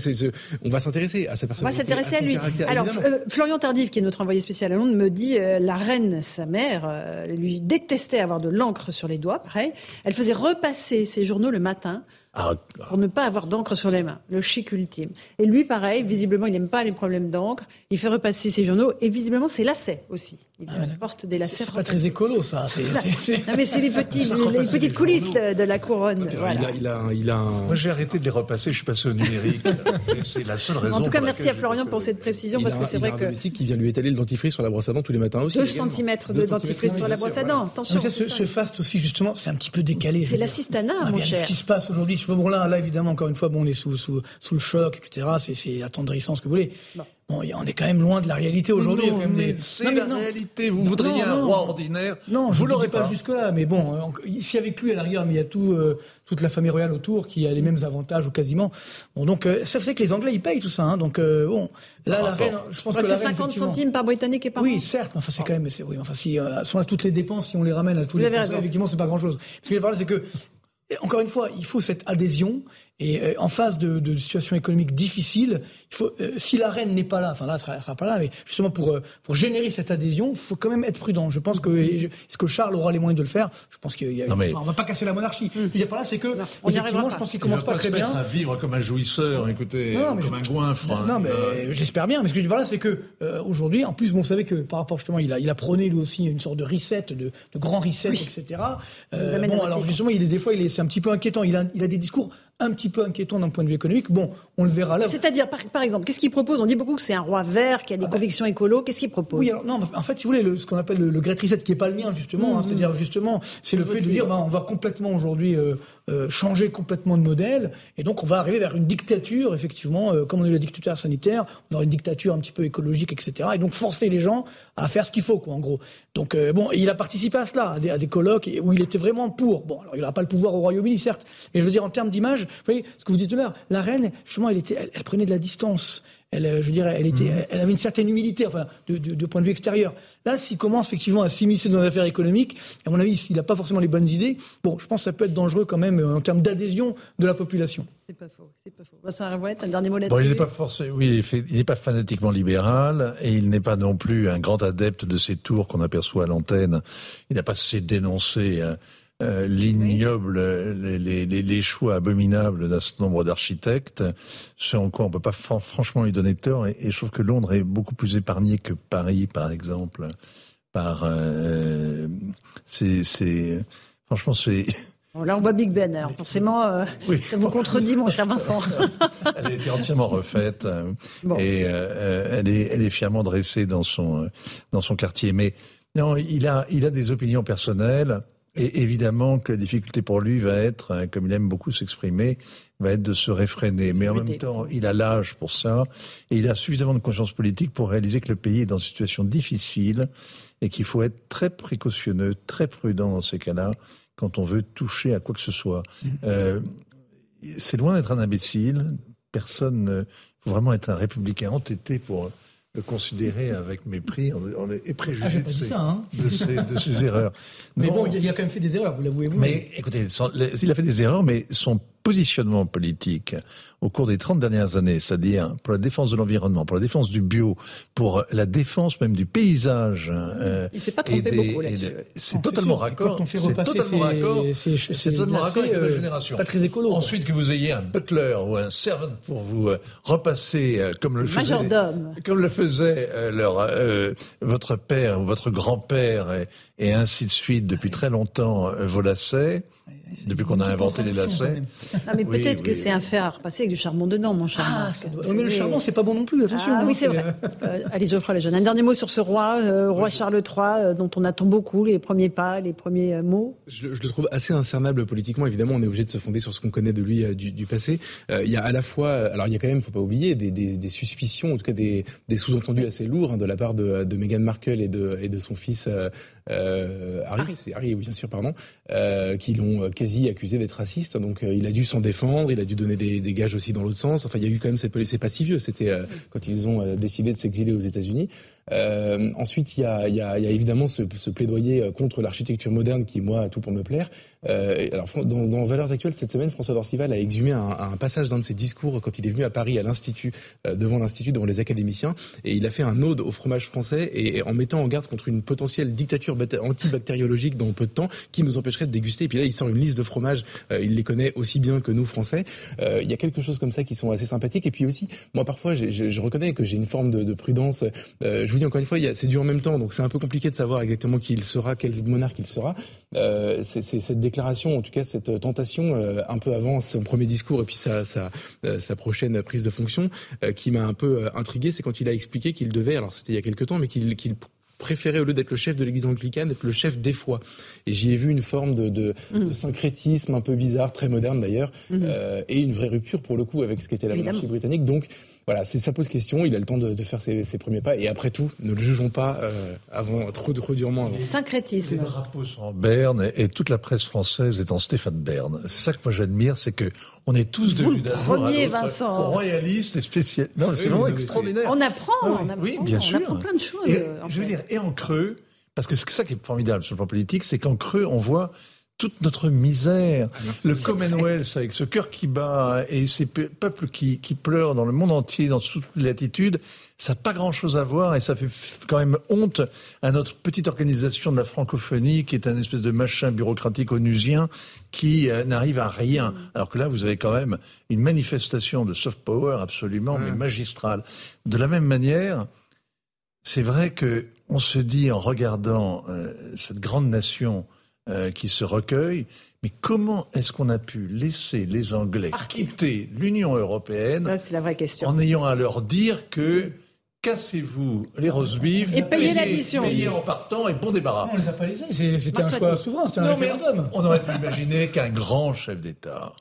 on va s'intéresser à sa personnalité. On va s'intéresser à, lui. Alors, euh, Florian Tardif, qui est notre envoyé spécial à Londres, me dit euh, la reine, sa mère, euh, lui détestait avoir de l'encre sur les doigts. Pareil, elle faisait repasser ses journaux le matin ah, pour ne pas avoir d'encre sur les mains, le chic ultime. Et lui, pareil, visiblement, il n'aime pas les problèmes d'encre. Il fait repasser ses journaux et visiblement, c'est lacets aussi. Il ah, porte des lacets. C'est pas très écolo, ça. non, mais c'est les, petits, <laughs> les, petites coulisses de, la couronne. Il, a, il, a, Moi, j'ai arrêté de les repasser. Je suis passé au numérique. <laughs> c'est la seule raison. En tout cas, merci à Florian pour cette précision parce que c'est vrai que. Il a un domestique qui vient lui étaler le dentifrice sur la brosse à dents tous les matins aussi. 2 cm de dentifrice sur la brosse à dents. Attention. Ce faste aussi, justement, c'est un petit peu décalé. C'est l'assistanat, ah, mon cher. Ce qui se passe aujourd'hui. Bon, là, là, évidemment, encore une fois, bon, on est sous, sous, sous le choc, etc. C'est attendrissant, ce que vous voulez. Bon, on est quand même loin de la réalité aujourd'hui. C'est la réalité. Vous voudriez un roi ordinaire Non, je ne l'aurais pas, jusque-là. Mais bon, ici avec lui à la rigueur, mais il y a tout, euh, toute la famille royale autour qui a les mêmes avantages ou quasiment. Bon, donc euh, ça fait que les Anglais ils payent tout ça. Hein, donc euh, bon, là la reine, je pense que c'est 50 centimes par britannique et par Oui, certes. Enfin, c'est quand même, oui. Enfin, si sont toutes les dépenses, si on les ramène à tous les Français, effectivement, c'est pas grand-chose. Ce que je veux c'est que encore une fois, il faut cette adhésion et euh, en face de, de situations économiques difficiles, il faut, euh, si la reine n'est pas là, enfin là, elle sera, sera pas là, mais justement pour euh, pour générer cette adhésion, il faut quand même être prudent. Je pense que est-ce que Charles aura les moyens de le faire? Je pense qu'il y a, mais... on va pas casser la monarchie. Mmh. Il y a pas là, c'est que non, on effectivement, je pense qu'il commence pas, très bien. à vivre comme un jouisseur, écoutez, comme un goinfre. Non, mais j'espère bien. Mais ce que je dis par là, c'est que aujourd'hui, en plus, bon, vous savez que par rapport justement, il a il a prôné lui aussi une sorte de reset, de, de grand reset, etc. bon, alors justement, il est des fois, il est c'est un petit peu inquiétant. Il a il a des discours un petit peu inquiétant d'un point de vue économique. Bon, on le verra là. C'est-à-dire, par, exemple, qu'est-ce qu'il propose? On dit beaucoup que c'est un roi vert, qui a des ah ben, convictions écolo. Qu'est-ce qu'il propose? Oui, alors, non, en fait, si vous voulez, le, ce qu'on appelle le, le Great Reset, qui n'est pas le mien, justement, hein, mm-hmm. c'est-à-dire, justement, c'est le fait de dire, bah, on va complètement aujourd'hui euh, euh, changer complètement de modèle, et donc on va arriver vers une dictature, effectivement, euh, comme on a eu la dictature sanitaire, on aura une dictature un petit peu écologique, etc. Et donc forcer les gens à faire ce qu'il faut, quoi, en gros. Donc bon, il a participé à cela, à des, à des colloques où il était vraiment pour. Bon, alors il n'aura pas le pouvoir au Royaume-Uni, certes, mais je veux dire en termes d'image, vous voyez, ce que vous dites tout à l'heure, la reine, justement, elle était, elle, prenait de la distance. Elle, je dirais, elle était, mmh. elle avait une certaine humilité, enfin, de, de, de point de vue extérieur. Là, s'il commence effectivement à s'immiscer dans les affaires économiques, à mon avis, s'il n'a pas forcément les bonnes idées, bon, je pense que ça peut être dangereux quand même en termes d'adhésion de la population. C'est pas faux, c'est pas faux. Vincent un dernier mot là-dessus. Bon, il n'est pas forcément, oui, il n'est pas fanatiquement libéral et il n'est pas non plus un grand adepte de ces tours qu'on aperçoit à l'antenne. Il n'a pas cessé de dénoncer euh, euh, l'ignoble, les, les, les, choix abominables d'un certain nombre d'architectes, ce en quoi on peut pas franchement lui donner tort. Et, je trouve que Londres est beaucoup plus épargné que Paris, par exemple. Par, euh, c'est, franchement, c'est. là, on voit Big Ben. Alors, forcément, euh, ça vous contredit, mon cher Vincent. <laughs> elle a été entièrement refaite et elle, est, elle est fièrement dressée dans son, dans son quartier. Mais non, il a, il a des opinions personnelles. Et évidemment que la difficulté pour lui va être, hein, comme il aime beaucoup s'exprimer, va être de se réfréner. Mais en même temps, il a l'âge pour ça et il a suffisamment de conscience politique pour réaliser que le pays est dans une situation difficile et qu'il faut être très précautionneux, très prudent dans ces cas-là quand on veut toucher à quoi que ce soit. Mmh. Euh, c'est loin d'être un imbécile. Personne ne faut vraiment être un républicain entêté pour le considérer avec mépris et préjugé ah, de, ses, hein. de, ses, de, ses, <laughs> erreurs. Mais bon, il a quand même fait des erreurs, vous l'avouez vous. Mais écoutez, il a fait des erreurs, mais son positionnement politique au cours des 30 dernières années, c'est-à-dire pour la défense de l'environnement, pour la défense du bio, pour la défense même du paysage. Euh, il s'est pas trompé beaucoup là-dessus. C'est totalement raccord. C'est totalement raccord. C'est totalement raccord avec la euh, génération. Pas très écolo. Ensuite, que vous ayez un butler ou un servant pour vous euh, repasser euh, comme le faisait, comme le faisait leur votre père ou votre grand-père et, et, ainsi de suite depuis très longtemps vos lacets depuis qu'on a inventé les lacets. Non, mais peut-être que c'est un fer à repasser avec du charbon dedans, mon cher. Ah, mais le charbon, c'est pas bon non plus, attention. Ah, oui, hein, c'est vrai. euh, allez, Geoffroy Lejeune. Un dernier mot sur ce roi, euh, roi Charles III, euh, dont on attend beaucoup, les premiers pas, les premiers euh, mots. Je, je, le trouve assez incernable politiquement. Évidemment, on est obligé de se fonder sur ce qu'on connaît de lui du, du, passé. il y a à la fois, alors il y a quand même, faut pas oublier, des, des, des suspicions, en tout cas des, des sous-entendus assez lourds hein, de la part de, de Meghan Markle et de, et de son fils Harry. Harry. Harry, oui, bien sûr, pardon, qui l'ont quasi accusé d'être raciste. Donc euh, il a dû s'en défendre, il a dû donner des, des gages aussi dans l'autre sens. Enfin, il y a eu quand même, c'est pas si vieux, c'était euh, quand ils ont euh, décidé de s'exiler aux États-Unis. Euh, ensuite, il y a, y, a, y a, évidemment ce, ce plaidoyer contre l'architecture moderne qui, moi, a tout pour me plaire. Euh, alors, dans, dans, Valeurs Actuelles, cette semaine, François Dorcival a exhumé un, un passage d'un de ses discours quand il est venu à Paris, à l'Institut, euh, devant l'Institut, devant les académiciens, et il a fait un ode au fromage français, et, en mettant en garde contre une potentielle dictature antibactériologique dans peu de temps, qui nous empêcherait de déguster. Et puis là, il sort une liste de fromages, il les connaît aussi bien que nous, Français. il y a quelque chose comme ça qui sont assez sympathiques. Et puis aussi, moi, parfois, je, reconnais que j'ai une forme de, de prudence. je vous dis encore une fois, c'est dû en même temps, donc c'est un peu compliqué de savoir exactement qui il sera, quel monarque il sera. Euh, c'est cette déclaration, en tout cas cette tentation, euh, un peu avant son premier discours et puis sa, sa, euh, sa prochaine prise de fonction, qui m'a un peu intrigué, c'est quand il a expliqué qu'il devait, alors c'était il y a quelque temps, mais qu'il qu'il préférait, au lieu d'être le chef de l'église anglicane, être le chef des fois. Et j'y ai vu une forme de, de, mmh. de, syncrétisme un peu bizarre, très moderne d'ailleurs, mmh. euh, et une vraie rupture pour le coup avec ce qu'était la monarchie britannique. Donc voilà, ça pose question. Il a le temps de, de faire ses, ses, premiers pas. Et après tout, ne le jugeons pas euh, avant trop, trop durement. Avant. Syncrétisme. Les drapeaux sont en Berne et, toute la presse française est en Stéphane Berne. C'est ça que moi j'admire, c'est que on est tous devenus premier Vincent royalistes et spécialistes. Non, c'est vraiment extraordinaire. On apprend, on apprend, oui, bien sûr. On apprend plein de choses. Et, je veux dire, et en creux, parce que c'est ça qui est formidable sur le plan politique, c'est qu'en creux, on voit toute notre misère. Ah, le Commonwealth avec ce cœur qui bat et ces peuples qui, qui pleurent dans le monde entier, dans toutes les latitudes, ça n'a pas grand-chose à voir et ça fait quand même honte à notre petite organisation de la francophonie qui est un espèce de machin bureaucratique onusien qui euh, n'arrive à rien. Mm. Alors que là, vous avez quand même une manifestation de soft power absolument mais magistrale. De la même manière, c'est vrai que on se dit en regardant euh, cette grande nation euh, qui se recueille. Mais comment est-ce qu'on a pu laisser les Anglais quitter l'Union européenne la vraie question. en ayant à leur dire que cassez-vous les roses vives et payez l'addition. Payez en partant et bon débarras. on les a pas laissés. C'était un choix souverain, c'était un référendum. On aurait pu imaginer qu'un grand chef d'État,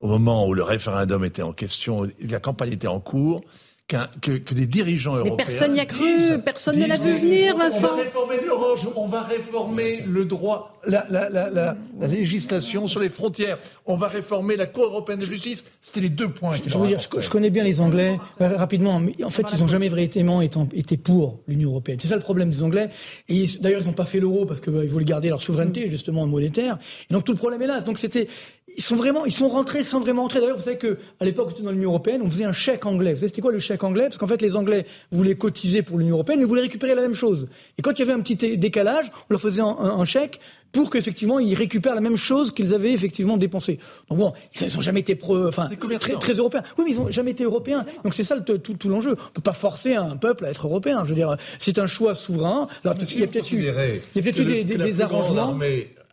au moment où le référendum était en question, la campagne était en cours, que, que, des dirigeants européens. Mais personne n'y a cru, personne ne l'a vu venir, Vincent. On va réformer l'Europe, on va réformer le droit, la, la, la, la, législation sur les frontières, on va réformer la Cour européenne de justice. C'était les deux points. Je, veux dire, je, connais bien les Anglais euh, rapidement, mais en fait, ils n'ont jamais véritablement été, pour l'Union européenne. C'est ça le problème des Anglais. Et d'ailleurs, ils n'ont pas fait l'euro parce qu'ils bah, voulaient garder leur souveraineté justement monétaire. Et donc tout le problème est là. Donc c'était, ils sont vraiment, ils sont rentrés sans vraiment entrer. D'ailleurs, vous savez que à l'époque, dans l'Union européenne, on faisait un chèque anglais. Vous savez, c'était quoi le chèque anglais? Parce qu'en fait, les Anglais voulaient cotiser pour l'Union européenne, mais voulaient récupérer la même chose. Et quand il y avait un petit décalage, on leur faisait un, chèque pour qu'effectivement ils récupèrent la même chose qu'ils avaient effectivement dépensé. Donc bon, ils n'ont jamais été pro, enfin très, très, européens. Oui, mais ils n'ont jamais été européens. Donc c'est ça tout, tout, l'enjeu. On peut pas forcer un peuple à être européen. Je veux dire, c'est un choix souverain. Alors, il y a peut-être eu, il y a peut-être eu des, des arrangements.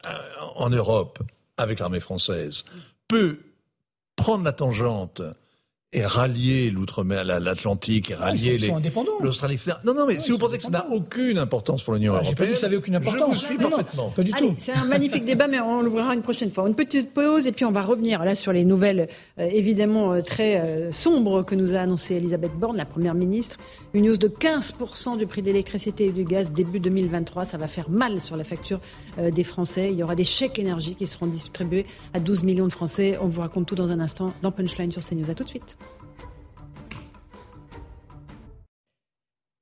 Euh, en Europe, avec l'armée française, peut prendre la tangente et rallier l'outre-mer, l'Atlantique, et rallier les l'Australie, etc. Non, non, mais si vous pensez que ça n'a aucune importance pour l'Union européenne, pas dit que ça avait aucune importance. Je vous suis parfaitement. pas du tout. C'est un magnifique débat, mais on l'ouvrira une prochaine fois. Une petite pause et puis on va revenir là sur les nouvelles euh, évidemment euh, très euh, sombres que nous a annoncé Elisabeth Borne, la première ministre. Une hausse de 15% du prix de l'électricité et du gaz début 2023. Ça va faire mal sur la facture des Français. Il y aura des chèques énergie qui seront distribués à 12 millions de Français. On vous raconte tout dans un instant dans Punchline sur CNews. À tout de suite.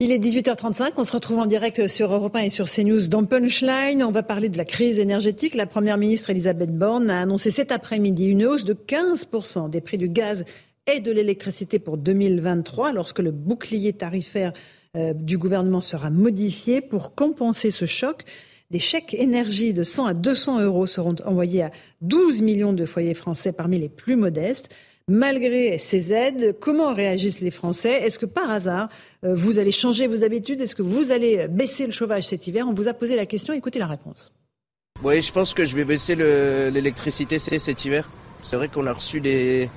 Il est 18h35, on se retrouve en direct sur Europe 1 et sur CNews dans Punchline. On va parler de la crise énergétique. La Première ministre Elisabeth Borne a annoncé cet après-midi une hausse de 15% des prix du gaz et de l'électricité pour 2023 lorsque le bouclier tarifaire euh, du gouvernement sera modifié pour compenser ce choc. Des chèques énergie de 100 à 200 euros seront envoyés à 12 millions de foyers français parmi les plus modestes. Malgré ces aides, comment réagissent les Français? Est-ce que par hasard, euh, vous allez changer vos habitudes? Est-ce que vous allez baisser le chauffage cet hiver? On vous a posé la question, écoutez la réponse. Oui, je pense que je vais baisser l'électricité cet hiver. C'est vrai qu'on a reçu des,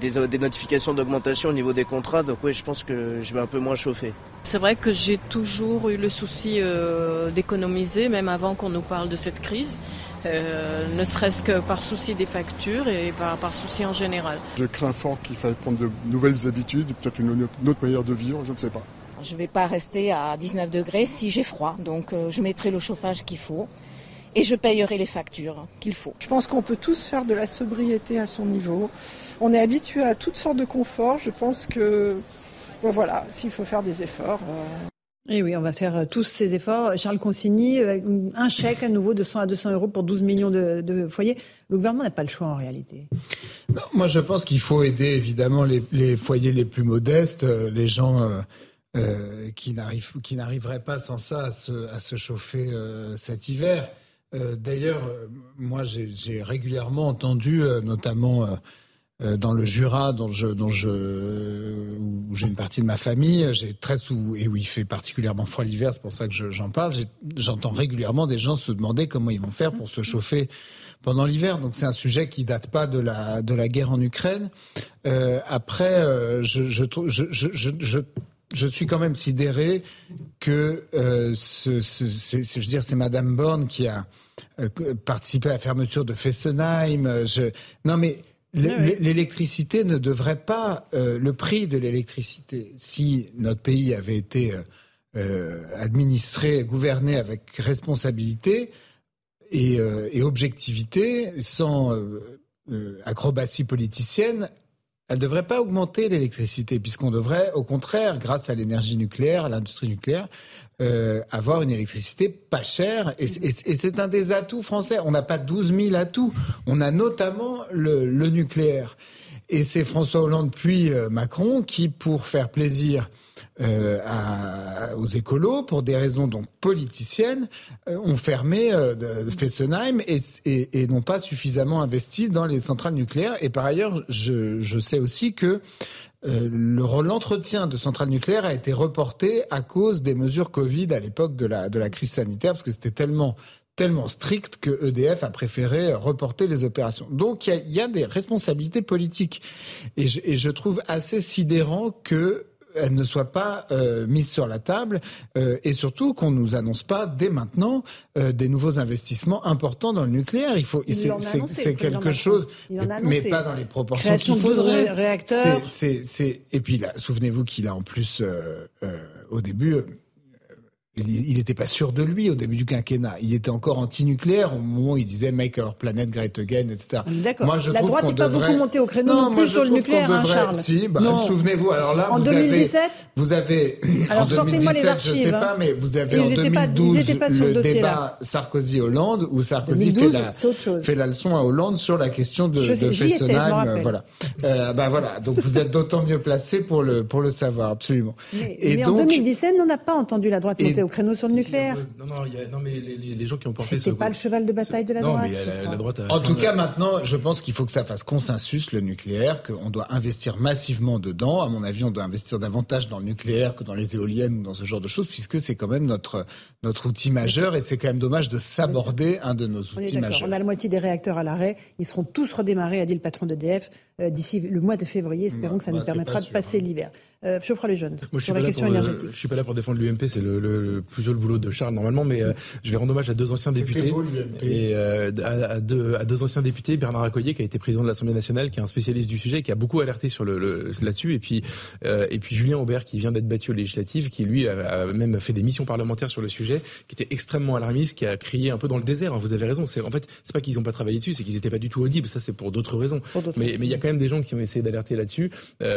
des, notifications d'augmentation au niveau des contrats, donc oui, je pense que je vais un peu moins chauffer. C'est vrai que j'ai toujours eu le souci euh, d'économiser, même avant qu'on nous parle de cette crise. Euh, ne serait-ce que par souci des factures et par, souci en général. Je crains fort qu'il faille prendre de nouvelles habitudes, peut-être une, autre manière de vivre, je ne sais pas. Je ne vais pas rester à 19 degrés si j'ai froid, donc euh, je mettrai le chauffage qu'il faut et je payerai les factures qu'il faut. Je pense qu'on peut tous faire de la sobriété à son niveau. On est habitué à toutes sortes de conforts. Je pense que, voilà, s'il faut faire des efforts. Euh, et oui, on va faire euh, tous ces efforts. Charles Consigny, euh, un chèque à nouveau de 100 à 200 euros pour 12 millions de, foyers. Le gouvernement n'a pas le choix en réalité. moi, je pense qu'il faut aider évidemment les, foyers les plus modestes, euh, les gens qui n'arriveraient pas sans ça à se, chauffer cet hiver. D'ailleurs, moi, j'ai régulièrement entendu, notamment euh, dans le Jura, dont je, dont je, où j'ai une partie de ma famille, j'ai très et où il fait particulièrement froid l'hiver, c'est pour ça que j'en parle. J'entends régulièrement des gens se demander comment ils vont faire pour se chauffer pendant l'hiver. Donc c'est un sujet qui date pas de la de la guerre en Ukraine. Euh, après, euh, je, je, je, je, suis quand même sidéré que c'est Madame Borne qui a participé à la fermeture de Fessenheim. Non mais L'électricité ne devrait pas, euh, le prix de l'électricité, si notre pays avait été euh, euh, administré, gouverné avec responsabilité et, et objectivité, sans acrobatie politicienne, elle devrait pas augmenter l'électricité, puisqu'on devrait, au contraire, grâce à l'énergie nucléaire, à l'industrie nucléaire, euh, avoir une électricité pas chère. Et, c'est un des atouts français. On n'a pas 12 000 atouts. On a notamment le nucléaire. Et c'est François Hollande puis euh, Macron qui, pour faire plaisir euh, aux écolos, pour des raisons donc politiciennes, euh, ont fermé Fessenheim et, n'ont pas suffisamment investi dans les centrales nucléaires. Et par ailleurs, je, sais aussi que l'entretien de centrales nucléaires a été reporté à cause des mesures Covid à l'époque de la, de la crise sanitaire, parce que c'était tellement tellement strict que EDF a préféré reporter les opérations. Donc il y a, y a, des responsabilités politiques. Et je, et je trouve assez sidérant que elle ne soit pas euh, mise sur la table euh, et surtout qu'on nous annonce pas dès maintenant euh, des nouveaux investissements importants dans le nucléaire. Il faut, c'est quelque chose, mais pas dans les proportions qu'il faudrait. Réacteurs. Et puis là, souvenez-vous qu'il a en plus au début il n'était pas sûr de lui au début du quinquennat. Il était encore anti-nucléaire au moment où il disait Make our planet great again, etc. D'accord. Moi, je la droite n'est pas beaucoup montée au créneau non, plus sur le nucléaire, hein, Charles. Si, bah, souvenez-vous. Alors là, en vous 2017, avez, vous avez alors, en 2017, archives, je sais pas, hein. mais vous avez en 2012 pas, le, débat Sarkozy-Hollande où Sarkozy 2012, fait, la, fait la leçon à Hollande sur la question de, de Fessenheim. Voilà. Euh, bah voilà. Donc vous êtes d'autant mieux placé pour le pour le savoir, absolument. Mais, et donc, en 2017, on n'a pas entendu la droite monter au créneau sur le nucléaire. Non, non, y a, non mais les, les, gens qui ont porté ce. pas le cheval de bataille de la non, droite. Mais la, la droite en tout cas, maintenant, je pense qu'il faut que ça fasse consensus le nucléaire, qu'on doit investir massivement dedans. À mon avis, on doit investir davantage dans le nucléaire que dans les éoliennes ou dans ce genre de choses, puisque c'est quand même notre notre outil majeur et c'est quand même dommage de s'aborder un de nos outils majeurs. On a la moitié des réacteurs à l'arrêt. Ils seront tous redémarrés, a dit le patron d'EDF, euh, d'ici le mois de février. Espérons que ça nous bah, permettra de passer hein. l'hiver. Euh, Geoffroy les jeunes. Moi, je suis, pas la question pour, euh, je suis pas là pour défendre l'UMP, c'est le, le, plutôt le boulot de Charles normalement, mais euh, je vais rendre hommage à deux anciens députés. Beau, et euh, à, deux, à deux anciens députés, Bernard Accoyer, qui a été président de l'Assemblée nationale, qui est un spécialiste du sujet, qui a beaucoup alerté sur le, le là-dessus, et puis euh, et puis Julien Aubert, qui vient d'être battu aux législatives, qui lui a, a, même fait des missions parlementaires sur le sujet, qui était extrêmement alarmiste, qui a crié un peu dans le désert. Hein, vous avez raison. C'est en fait, c'est pas qu'ils n'ont pas travaillé dessus, c'est qu'ils n'étaient pas du tout audibles. Ça, c'est pour d'autres raisons. mais mais il y a quand même des gens qui ont essayé d'alerter là-dessus,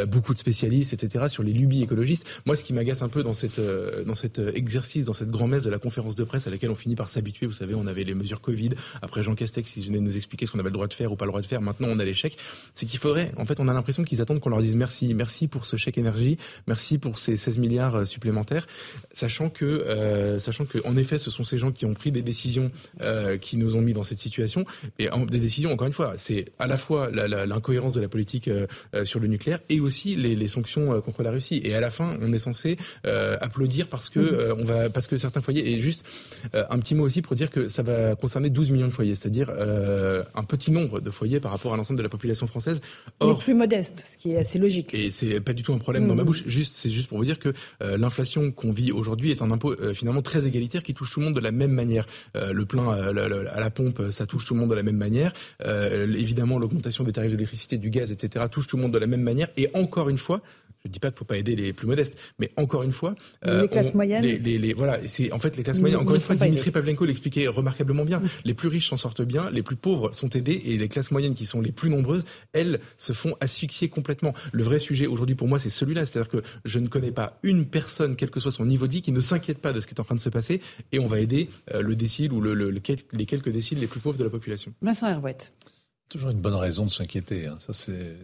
beaucoup de spécialistes, etc., sur les lubies écologiques moi, ce qui m'agace un peu dans cette euh, dans cet euh, exercice, dans cette grand-messe de la conférence de presse à laquelle on finit par s'habituer. Vous savez, on avait les mesures Covid. Après Jean Castex, ils venaient nous expliquer ce qu'on avait le droit de faire ou pas le droit de faire. Maintenant, on a l'échec. C'est qu'il faudrait, en fait, on a l'impression qu'ils attendent qu'on leur dise merci, merci pour ce chèque énergie, merci pour ces 16 milliards euh, supplémentaires, sachant que, euh, sachant que, en effet, ce sont ces gens qui ont pris des décisions euh, qui nous ont mis dans cette situation. Et des décisions, encore une fois, c'est à la fois l'incohérence la politique euh, sur le nucléaire et aussi les, les sanctions contre la Russie. Et à la fin, on est censé euh, applaudir parce que euh, on va parce que certains foyers et juste euh, un petit mot aussi pour dire que ça va concerner 12 millions de foyers, c'est-à-dire un petit nombre de foyers par rapport à l'ensemble de la population française. Or, les plus modestes, ce qui est assez logique. Et c'est pas du tout un problème dans ma mmh. bouche. Juste, c'est juste pour vous dire que l'inflation qu'on vit aujourd'hui est un impôt finalement très égalitaire qui touche tout le monde de la même manière. le plein à la pompe, ça touche tout le monde de la même manière. évidemment, l'augmentation des tarifs d'électricité, du gaz, etc. touche tout le monde de la même manière. Et encore une fois, je ne dis pas qu'il ne faut pas aider les plus modestes, mais encore une fois, euh, les classes moyennes. Les, les, les, voilà, c'est en fait les classes moyennes. Encore une fois, Dimitri Pavlenko l'expliquait remarquablement bien. Les plus riches s'en sortent bien, les plus pauvres sont aidés, et les classes moyennes qui sont les plus nombreuses, elles se font asphyxier complètement. Le vrai sujet aujourd'hui pour moi, c'est celui-là, c'est-à-dire que je ne connais pas une personne, quel que soit son niveau de vie, qui ne s'inquiète pas de ce qui est en train de se passer, et on va aider euh, le décile ou le, le, les quelques déciles les plus pauvres de la population. Vincent Herouette. Toujours une bonne raison de s'inquiéter. Hein. Ça, c'est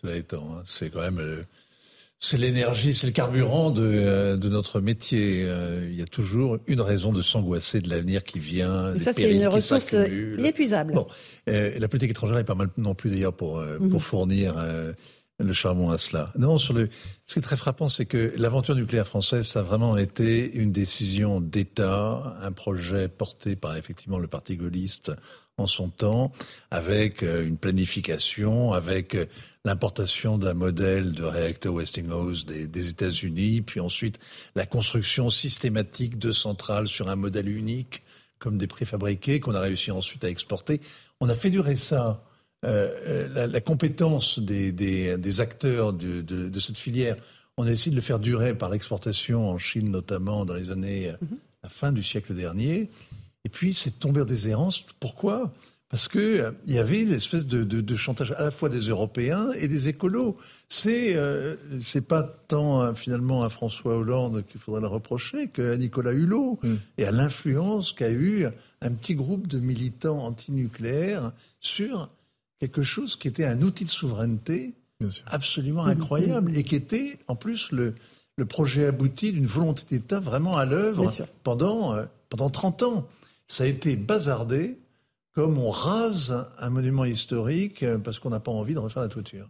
cela étant, hein. c'est quand même. Euh, c'est l'énergie, c'est le carburant de, euh, de notre métier. Euh, il y a toujours une raison de s'angoisser de l'avenir qui vient. Et ça, c'est une ressource inépuisable. Bon, euh, la politique étrangère est pas mal non plus d'ailleurs pour, mhm. pour fournir le charbon à cela. Non, sur le, ce qui est très frappant, c'est que l'aventure nucléaire française, ça a vraiment été une décision d'État, un projet porté par effectivement le Parti gaulliste en son temps, avec une planification, avec l'importation d'un modèle de réacteur Westinghouse des, des États-Unis, puis ensuite la construction systématique de centrales sur un modèle unique, comme des préfabriqués, qu'on a réussi ensuite à exporter. On a fait durer ça. Euh, la, la, compétence des, des, des acteurs de, de, de, cette filière, on a essayé de le faire durer par l'exportation en Chine notamment dans les années, mm la fin du siècle dernier. Et puis c'est tombé en déshérence. Pourquoi? Parce que euh, y avait une espèce de, chantage à la fois des Européens et des écolos. C'est euh, c'est pas tant euh, finalement à François Hollande qu'il faudrait le reprocher qu'à Nicolas Hulot mm. et à l'influence qu'a eu un petit groupe de militants antinucléaires sur quelque chose qui était un outil de souveraineté absolument incroyable et qui était en plus le le projet abouti d'une volonté d'État vraiment à l'œuvre pendant euh, pendant 30 ans. Ça a été bazardé comme on rase un monument historique euh, parce qu'on n'a pas envie de refaire la toiture.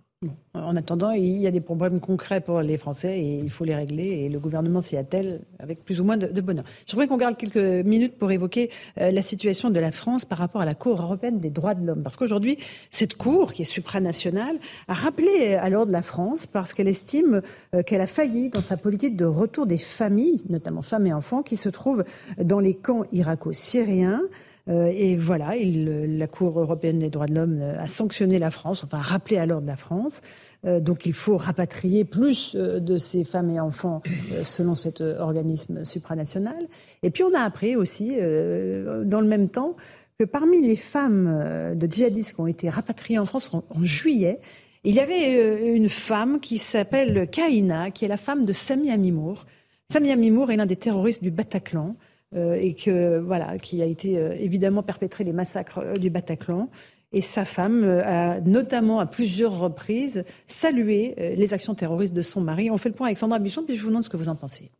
En attendant, il y a des problèmes concrets pour les Français et il faut les régler et le gouvernement s'y attelle avec plus ou moins de, bonheur. J'aimerais qu'on garde quelques minutes pour évoquer euh, la situation de la France par rapport à la Cour européenne des droits de l'homme. Parce qu'aujourd'hui, cette Cour, qui est supranationale, a rappelé à l'ordre de la France parce qu'elle estime euh, qu'elle a failli dans sa politique de retour des familles, notamment femmes et enfants, qui se trouvent dans les camps irako-syriens. Euh, et voilà, la Cour européenne des droits de l'homme euh, a sanctionné la France, enfin a rappelé à l'ordre la France. Euh, donc il faut rapatrier plus de ces femmes et enfants selon cet organisme supranational. Et puis on a appris aussi, dans le même temps, que parmi les femmes de djihadistes qui ont été rapatriées en France en, juillet, il y avait une femme qui s'appelle Kaina, qui est la femme de Sami Amimour. Sami Amimour est l'un des terroristes du Bataclan. Euh, et que voilà, qui a été euh, évidemment perpétré les massacres euh, du Bataclan. Et sa femme a notamment à plusieurs reprises salué les actions terroristes de son mari. On fait le point avec Sandra Buisson, puis je vous demande ce que vous en pensez.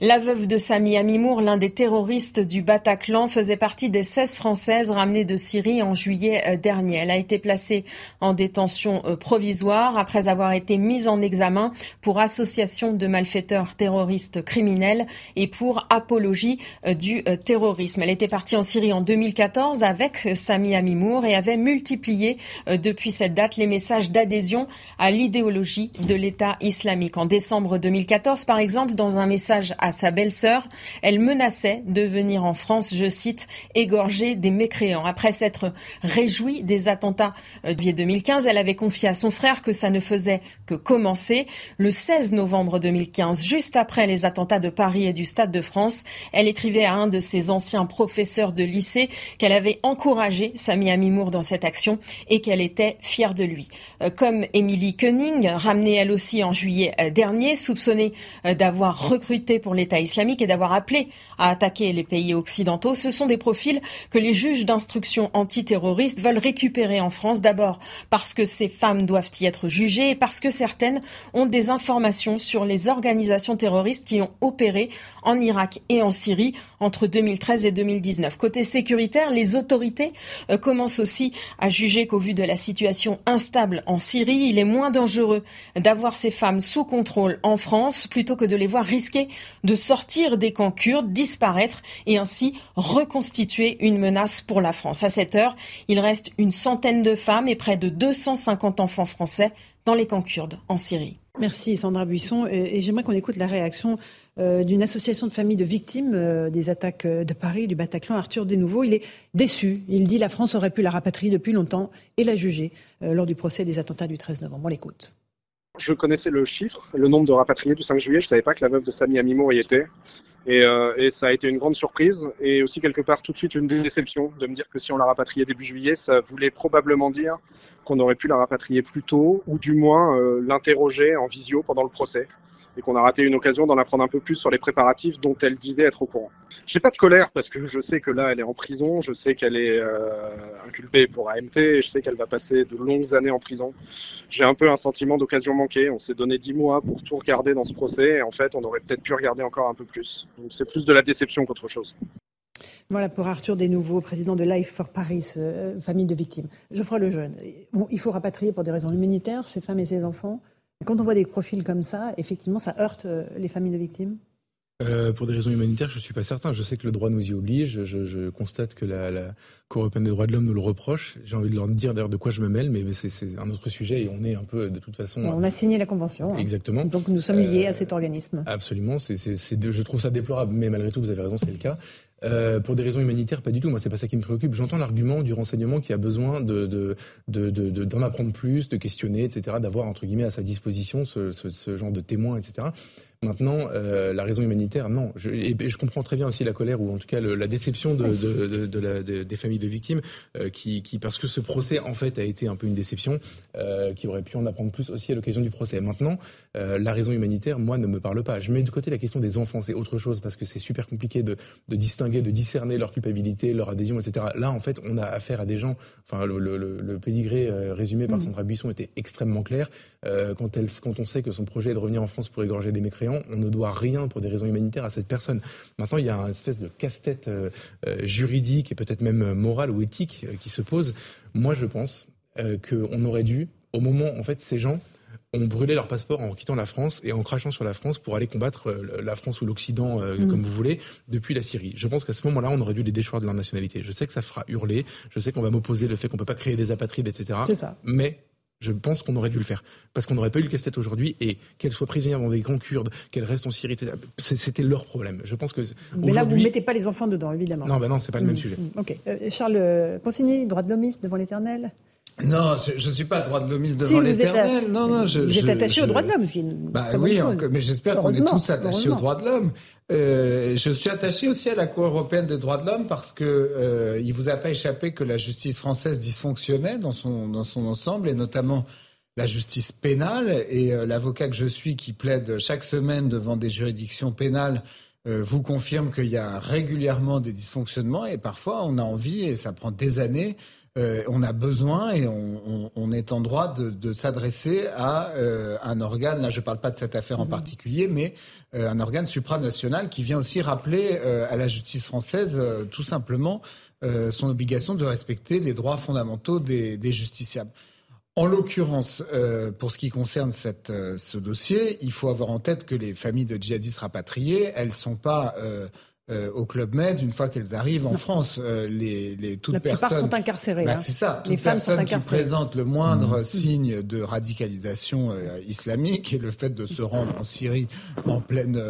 La veuve de Sami Amimour, l'un des terroristes du Bataclan, faisait partie des 16 Françaises ramenées de Syrie en juillet euh, dernier. Elle a été placée en détention euh, provisoire après avoir été mise en examen pour association de malfaiteurs terroristes criminels et pour apologie euh, du terrorisme. Elle était partie en Syrie en 2014 avec Sami Amimour et avait multiplié depuis cette date les messages d'adhésion à l'idéologie de l'État islamique. En décembre 2014, par exemple, dans un message sa belle-sœur. Elle menaçait de venir en France, je cite, égorger des mécréants. Après s'être réjouie des attentats de 2015, elle avait confié à son frère que ça ne faisait que commencer. Le 16 novembre 2015, juste après les attentats de Paris et du Stade de France, elle écrivait à un de ses anciens professeurs de lycée qu'elle avait encouragé Sami Amimour dans cette action et qu'elle était fière de lui. Euh, comme Émilie Koenig, ramenée elle aussi en juillet euh, dernier, soupçonnée euh, d'avoir recruté pour l'État islamique et d'avoir appelé à attaquer les pays occidentaux, ce sont des profils que les juges d'instruction antiterroristes veulent récupérer en France d'abord parce que ces femmes doivent y être jugées et parce que certaines ont des informations sur les organisations terroristes qui ont opéré en Irak et en Syrie entre 2013 et 2019. Côté sécuritaire, les autorités euh, commencent aussi à juger qu'au vu de la situation instable en Syrie, il est moins dangereux d'avoir ces femmes sous contrôle en France plutôt que de les voir risquer de sortir des camps kurdes, disparaître et ainsi reconstituer une menace pour la France. À cette heure, il reste une centaine de femmes et près de 250 enfants français dans les camps kurdes en Syrie. Merci Sandra Buisson. Et, j'aimerais qu'on écoute la réaction euh, d'une association de familles de victimes euh, des attaques euh, de Paris, du Bataclan, Arthur Desnouveaux. Il est déçu. Il dit la France aurait pu la rapatrier depuis longtemps et la juger lors du procès des attentats du 13 novembre. On l'écoute. Je connaissais le chiffre, le nombre de rapatriés du 5 juillet. Je savais pas que la veuve de Sami Amimour y était. Et, euh, et, ça a été une grande surprise et aussi quelque part tout de suite une déception de me dire que si on l'a rapatriée début juillet, ça voulait probablement dire qu'on aurait pu la rapatrier plus tôt ou du moins euh, l'interroger en visio pendant le procès et qu'on a raté une occasion d'en apprendre un peu plus sur les préparatifs dont elle disait être au courant. J'ai pas de colère parce que je sais que là elle est en prison, je sais qu'elle est euh, inculpée pour AMT, et je sais qu'elle va passer de longues années en prison. J'ai un peu un sentiment d'occasion manquée. On s'est donné dix mois pour tout regarder dans ce procès et en fait on aurait peut-être pu regarder encore un peu plus. Donc c'est plus de la déception qu'autre chose. Voilà pour Arthur Desnouveaux, président de Life for Paris, euh, famille de victimes. Geoffroy Lejeune, il faut rapatrier pour des raisons humanitaires ces femmes et ces enfants. Quand on voit des profils comme ça, effectivement, ça heurte euh, les familles de victimes? Euh, pour des raisons humanitaires, je ne suis pas certain. Je sais que le droit nous y oblige. Je, constate que la, Cour européenne des droits de l'homme nous le reproche. J'ai envie de leur dire d'ailleurs de quoi je me mêle, mais, c'est un autre sujet et on est un peu de toute façon. On a signé la convention. Hein. Exactement. Donc nous sommes liés à cet organisme. Absolument. Je trouve ça déplorable, mais malgré tout, vous avez raison, c'est le cas. Euh, pour des raisons humanitaires, pas du tout. Moi, c'est pas ça qui me préoccupe. J'entends l'argument du renseignement qui a besoin de, de, de, d'en apprendre plus, de questionner, etc., d'avoir entre guillemets à sa disposition ce, ce, ce genre de témoins, etc. Maintenant, euh, la raison humanitaire, non. Je, et, je comprends très bien aussi la colère ou en tout cas la déception de, de, de, la, des familles de victimes, euh, qui, qui, parce que ce procès en fait a été un peu une déception, euh, qui aurait pu en apprendre plus aussi à l'occasion du procès. Maintenant, la raison humanitaire, moi, ne me parle pas. Je mets de côté la question des enfants, c'est autre chose parce que c'est super compliqué de, de, distinguer, de discerner leur culpabilité, leur adhésion, etc. Là, en fait, on a affaire à des gens. Enfin, le, le, le pédigré résumé par mmh. Sandra Buisson était extrêmement clair. quand, elle, quand on sait que son projet est de revenir en France pour égorger des mécréants on ne doit rien pour des raisons humanitaires à cette personne. Maintenant, il y a une espèce de casse-tête euh, euh, juridique et peut-être même morale ou éthique euh, qui se pose. Moi, je pense qu'on aurait dû au moment, en fait, ces gens ont brûlé leur passeport en quittant la France et en crachant sur la France pour aller combattre euh, la France ou l'Occident, euh, mm. comme vous voulez, depuis la Syrie. Je pense qu'à ce moment-là, on aurait dû les déchoir de leur nationalité. Je sais que ça fera hurler, je sais qu'on va m'opposer le fait qu'on peut pas créer des apatrides, etc. C'est ça. Mais je pense qu'on aurait dû le faire. Parce qu'on n'aurait pas eu le casse-tête aujourd'hui et qu'elles soient prisonnières dans des camps kurdes, qu'elles restent en Syrie, c'était leur problème. Je pense que. Mais là, vous ne mettez pas les enfants dedans, évidemment. Non, ben non, c'est pas le même mm. sujet. Ok. Euh, Charles Consigny, droit de l'hommiste devant l'éternel? Non, je ne suis pas droit de l'homiste devant l'éternel. Non, non, je, vous êtes attaché au droit de l'homme, ce qui est une bah, oui, mais j'espère qu'on est tous attachés au droit de l'homme. Euh, je suis attaché aussi à la Cour européenne des droits de l'homme parce que euh, il vous a pas échappé que la justice française dysfonctionnait dans son dans son ensemble et notamment la justice pénale. Et euh, l'avocat que je suis qui plaide chaque semaine devant des juridictions pénales euh, vous confirme qu'il y a régulièrement des dysfonctionnements et parfois on a envie et ça prend des années euh, on a besoin et on, est en droit de, s'adresser à euh, un organe, là je ne parle pas de cette affaire en mhm. particulier, mais euh, un organe supranational qui vient aussi rappeler à la justice française tout simplement son obligation de respecter les droits fondamentaux des, justiciables. En l'occurrence, pour ce qui concerne ce dossier, il faut avoir en tête que les familles de djihadistes rapatriés, elles ne sont pas euh, au Club Med une fois qu'elles arrivent en France. Euh, les, les, toutes La personnes sont incarcérées. Bah, hein. C'est ça. Toutes les personnes qui présentent le moindre mmh. signe de radicalisation euh, islamique et le fait de se rendre en Syrie en pleine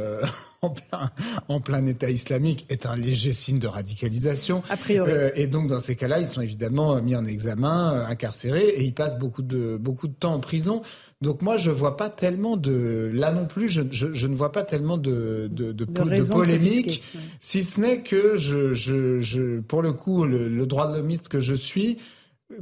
<laughs> en plein, en plein État islamique est un léger signe de radicalisation. A priori. Euh, et donc, dans ces cas-là, ils sont évidemment mis en examen, euh, incarcérés, et ils passent beaucoup de, beaucoup de temps en prison. Donc moi, je vois pas tellement de... Là non plus, je, je, ne vois pas tellement de, de, de, polémique, si ce n'est que, je, je, je, pour le coup, le, droit de l'homiste que je suis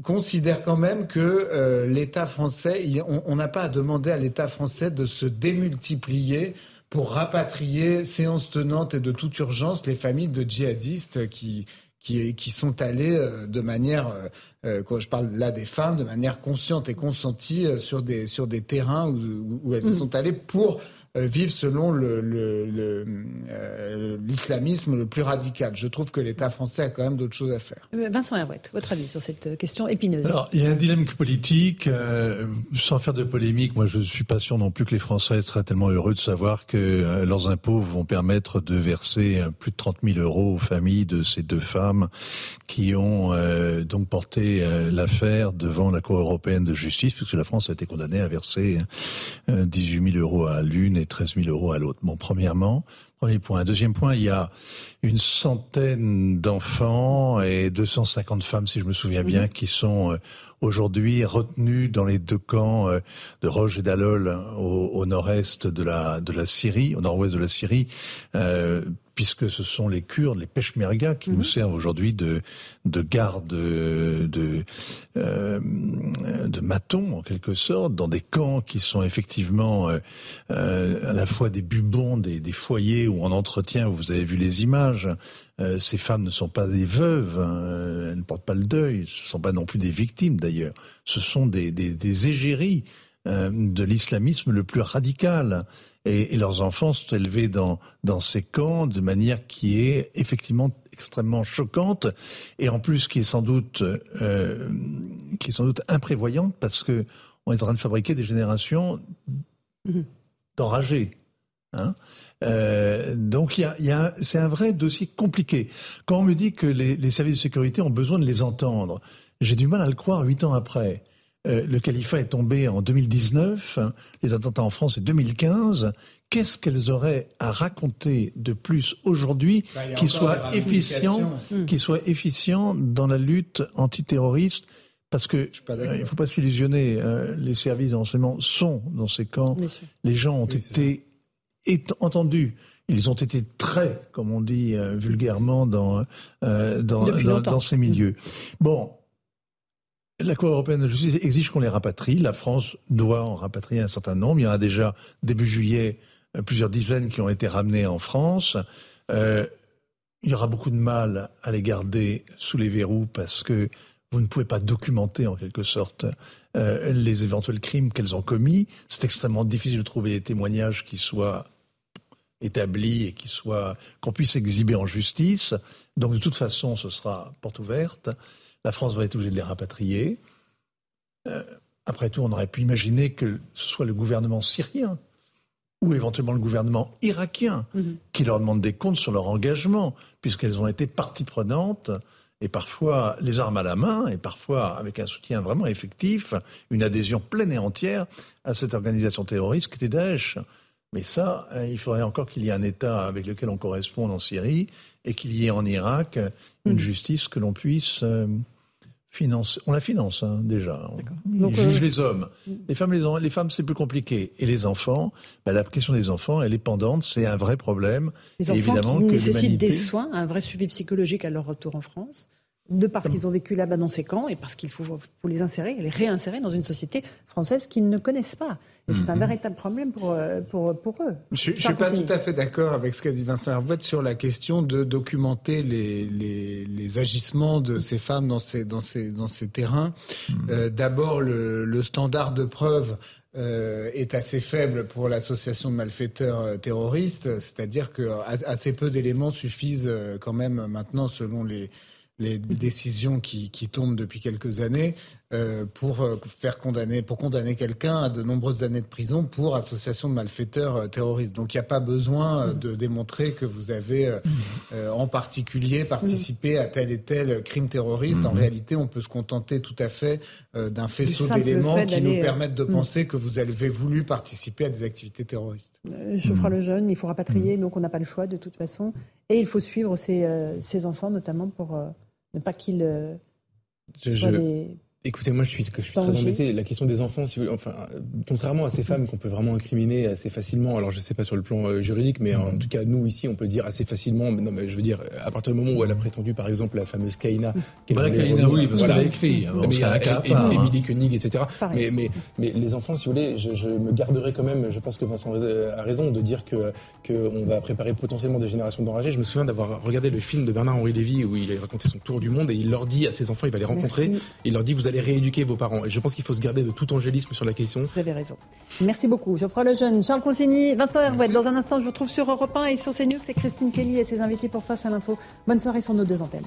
considère quand même que euh, l'État français, on n'a pas à demander à l'État français de se démultiplier pour rapatrier, séance tenante et de toute urgence, les familles de djihadistes qui, qui, qui sont allées euh, de manière, euh, euh, quand je parle là des femmes, de manière consciente et consentie sur des, sur des terrains où, où elles mmh. sont allées pour vivent selon l'islamisme le, le, le, plus radical. Je trouve que l'État français a quand même d'autres choses à faire. Euh, Vincent Herouette, votre avis sur cette question épineuse Alors, il y a un dilemme politique. Euh, sans faire de polémique, moi je ne suis pas sûr non plus que les Français seraient tellement heureux de savoir que leurs impôts vont permettre de verser plus de 30 000 euros aux familles de ces deux femmes qui ont donc porté l'affaire devant la Cour européenne de justice, puisque la France a été condamnée à verser 18 000 euros à l'une et 13 000 euros à l'autre. Bon, premièrement, premier point. Deuxième point, il y a une centaine d'enfants et 250 femmes, si je me souviens bien, qui sont euh, aujourd'hui retenus dans les deux camps euh, de Roche et d'Alol au, nord-est de la, de la Syrie, au nord-ouest de la Syrie, euh, puisque ce sont les Kurdes, les Peshmerga, qui nous mhm. servent aujourd'hui de, de garde de, de, euh, de matons, en quelque sorte, dans des camps qui sont effectivement euh, à la fois des bubons, des, des foyers où on entretient, vous avez vu les images, euh, ces femmes ne sont pas des veuves, hein, elles ne portent pas le deuil, ce ne sont pas non plus des victimes d'ailleurs, ce sont des, des, des égéries euh, de l'islamisme le plus radical. Et, leurs enfants sont élevés dans, dans ces camps de manière qui est effectivement extrêmement choquante et en plus qui est sans doute euh, qui est sans doute imprévoyante parce que on est en train de fabriquer des générations d'enragés. Hein euh, donc il y a, y a c'est un vrai dossier compliqué. Quand on me dit que les, les services de sécurité ont besoin de les entendre, j'ai du mal à le croire huit ans après. Euh, le califat est tombé en 2019, les attentats en France c'est 2015. Qu'est-ce qu'elles auraient à raconter de plus aujourd'hui bah, qui soit efficient, qui soit efficient dans la lutte antiterroriste? Parce que euh, il ne faut pas s'illusionner, euh, les services d'enseignement sont dans ces camps. Les gens ont été entendus. Ils ont été très, comme on dit vulgairement, dans, dans, dans, dans, ces milieux. Bon, la Cour européenne de justice exige qu'on les rapatrie. La France doit en rapatrier un certain nombre. Il y en a déjà, début juillet, euh, plusieurs dizaines qui ont été ramenés en France. Euh, il y aura beaucoup de mal à les garder sous les verrous parce que vous ne pouvez pas documenter en quelque sorte euh, les éventuels crimes qu'elles ont commis. C'est extrêmement difficile de trouver des témoignages qui soient établis et qui soient qu'on puisse exhiber en justice. Donc de toute façon, ce sera porte ouverte. La France va être obligée de les rapatrier. Euh, Après tout, on aurait pu imaginer que ce soit le gouvernement syrien ou éventuellement le gouvernement irakien mhm. qui leur demande des comptes sur leur engagement, puisqu'elles ont été partie prenante et parfois les armes à la main, et parfois avec un soutien vraiment effectif, une adhésion pleine et entière à cette organisation terroriste qui était Daesh. Mais ça, euh, il faudrait encore qu'il y ait un État avec lequel on corresponde en Syrie et qu'il y ait en Irak une mm. justice que l'on puisse euh, financer. On la finance hein, déjà. On juge euh, les hommes. Mm. Les femmes, les, les femmes, c'est plus compliqué. Et les enfants, bah, la question des enfants, elle est pendante. C'est un vrai problème. Les enfants évidemment qui nécessitent des soins, un vrai suivi psychologique à leur retour en France de parce qu'ils ont vécu là-bas dans ces camps et parce qu'il faut, les insérer, les réinsérer dans une société française qu'ils ne connaissent pas. Et c'est un mhm. véritable problème pour, euh, pour, pour eux. Je ne suis pas tout à fait d'accord avec ce qu'a dit Vincent Hervouet sur la question de documenter les, les, les, agissements de ces femmes dans ces, dans ces, dans ces terrains. Mhm. Euh, D'abord, le, le, standard de preuve euh, est assez faible pour l'association de malfaiteurs euh, terroristes, c'est-à-dire que assez peu d'éléments suffisent quand même maintenant, selon les les décisions qui, qui tombent depuis quelques années pour euh, faire condamner, pour condamner quelqu'un à de nombreuses années de prison pour association de malfaiteurs euh, terroristes. Donc il n'y a pas besoin de démontrer que vous avez en particulier participé à tel et tel crime terroriste. En réalité, on peut se contenter tout à fait d'un faisceau d'éléments qui nous permettent de penser que vous avez voulu participer à des activités terroristes. Je ferai le jeune, il faut rapatrier, donc on n'a pas le choix de toute façon. Et il faut suivre ces, ces enfants, notamment pour ne pas qu'ils euh, soient des Écoutez, moi je suis, je suis très embêté. La question des enfants, si vous, enfin, contrairement à ces femmes qu'on peut vraiment incriminer assez facilement, alors je ne sais pas sur le plan euh, juridique, mais en tout cas nous ici on peut dire assez facilement, non mais je veux dire, à partir du moment où elle a prétendu par exemple la fameuse Kaina, bah, Kaina oui, parce qu'elle a écrit, mais il y a Émilie Koenig, etc. Mais, mais, mais les enfants, si vous voulez, je, je, me garderai quand même, je pense que Vincent a raison de dire que qu'on va préparer potentiellement des générations d'enragés. Je me souviens d'avoir regardé le film de Bernard-Henri Lévy où il a raconté son tour du monde et il leur dit à ses enfants, il va les rencontrer, il leur dit vous allez rééduquer vos parents. Et je pense qu'il faut se garder de tout angélisme sur la question. Vous avez raison. Merci beaucoup. Geoffroy Lejeune, Charles Consigny, Vincent Herouet. Dans un instant, je vous retrouve sur Europe 1 et sur CNews. C'est Christine Kelly et ses invités pour Face à l'info. Bonne soirée sur nos deux antennes.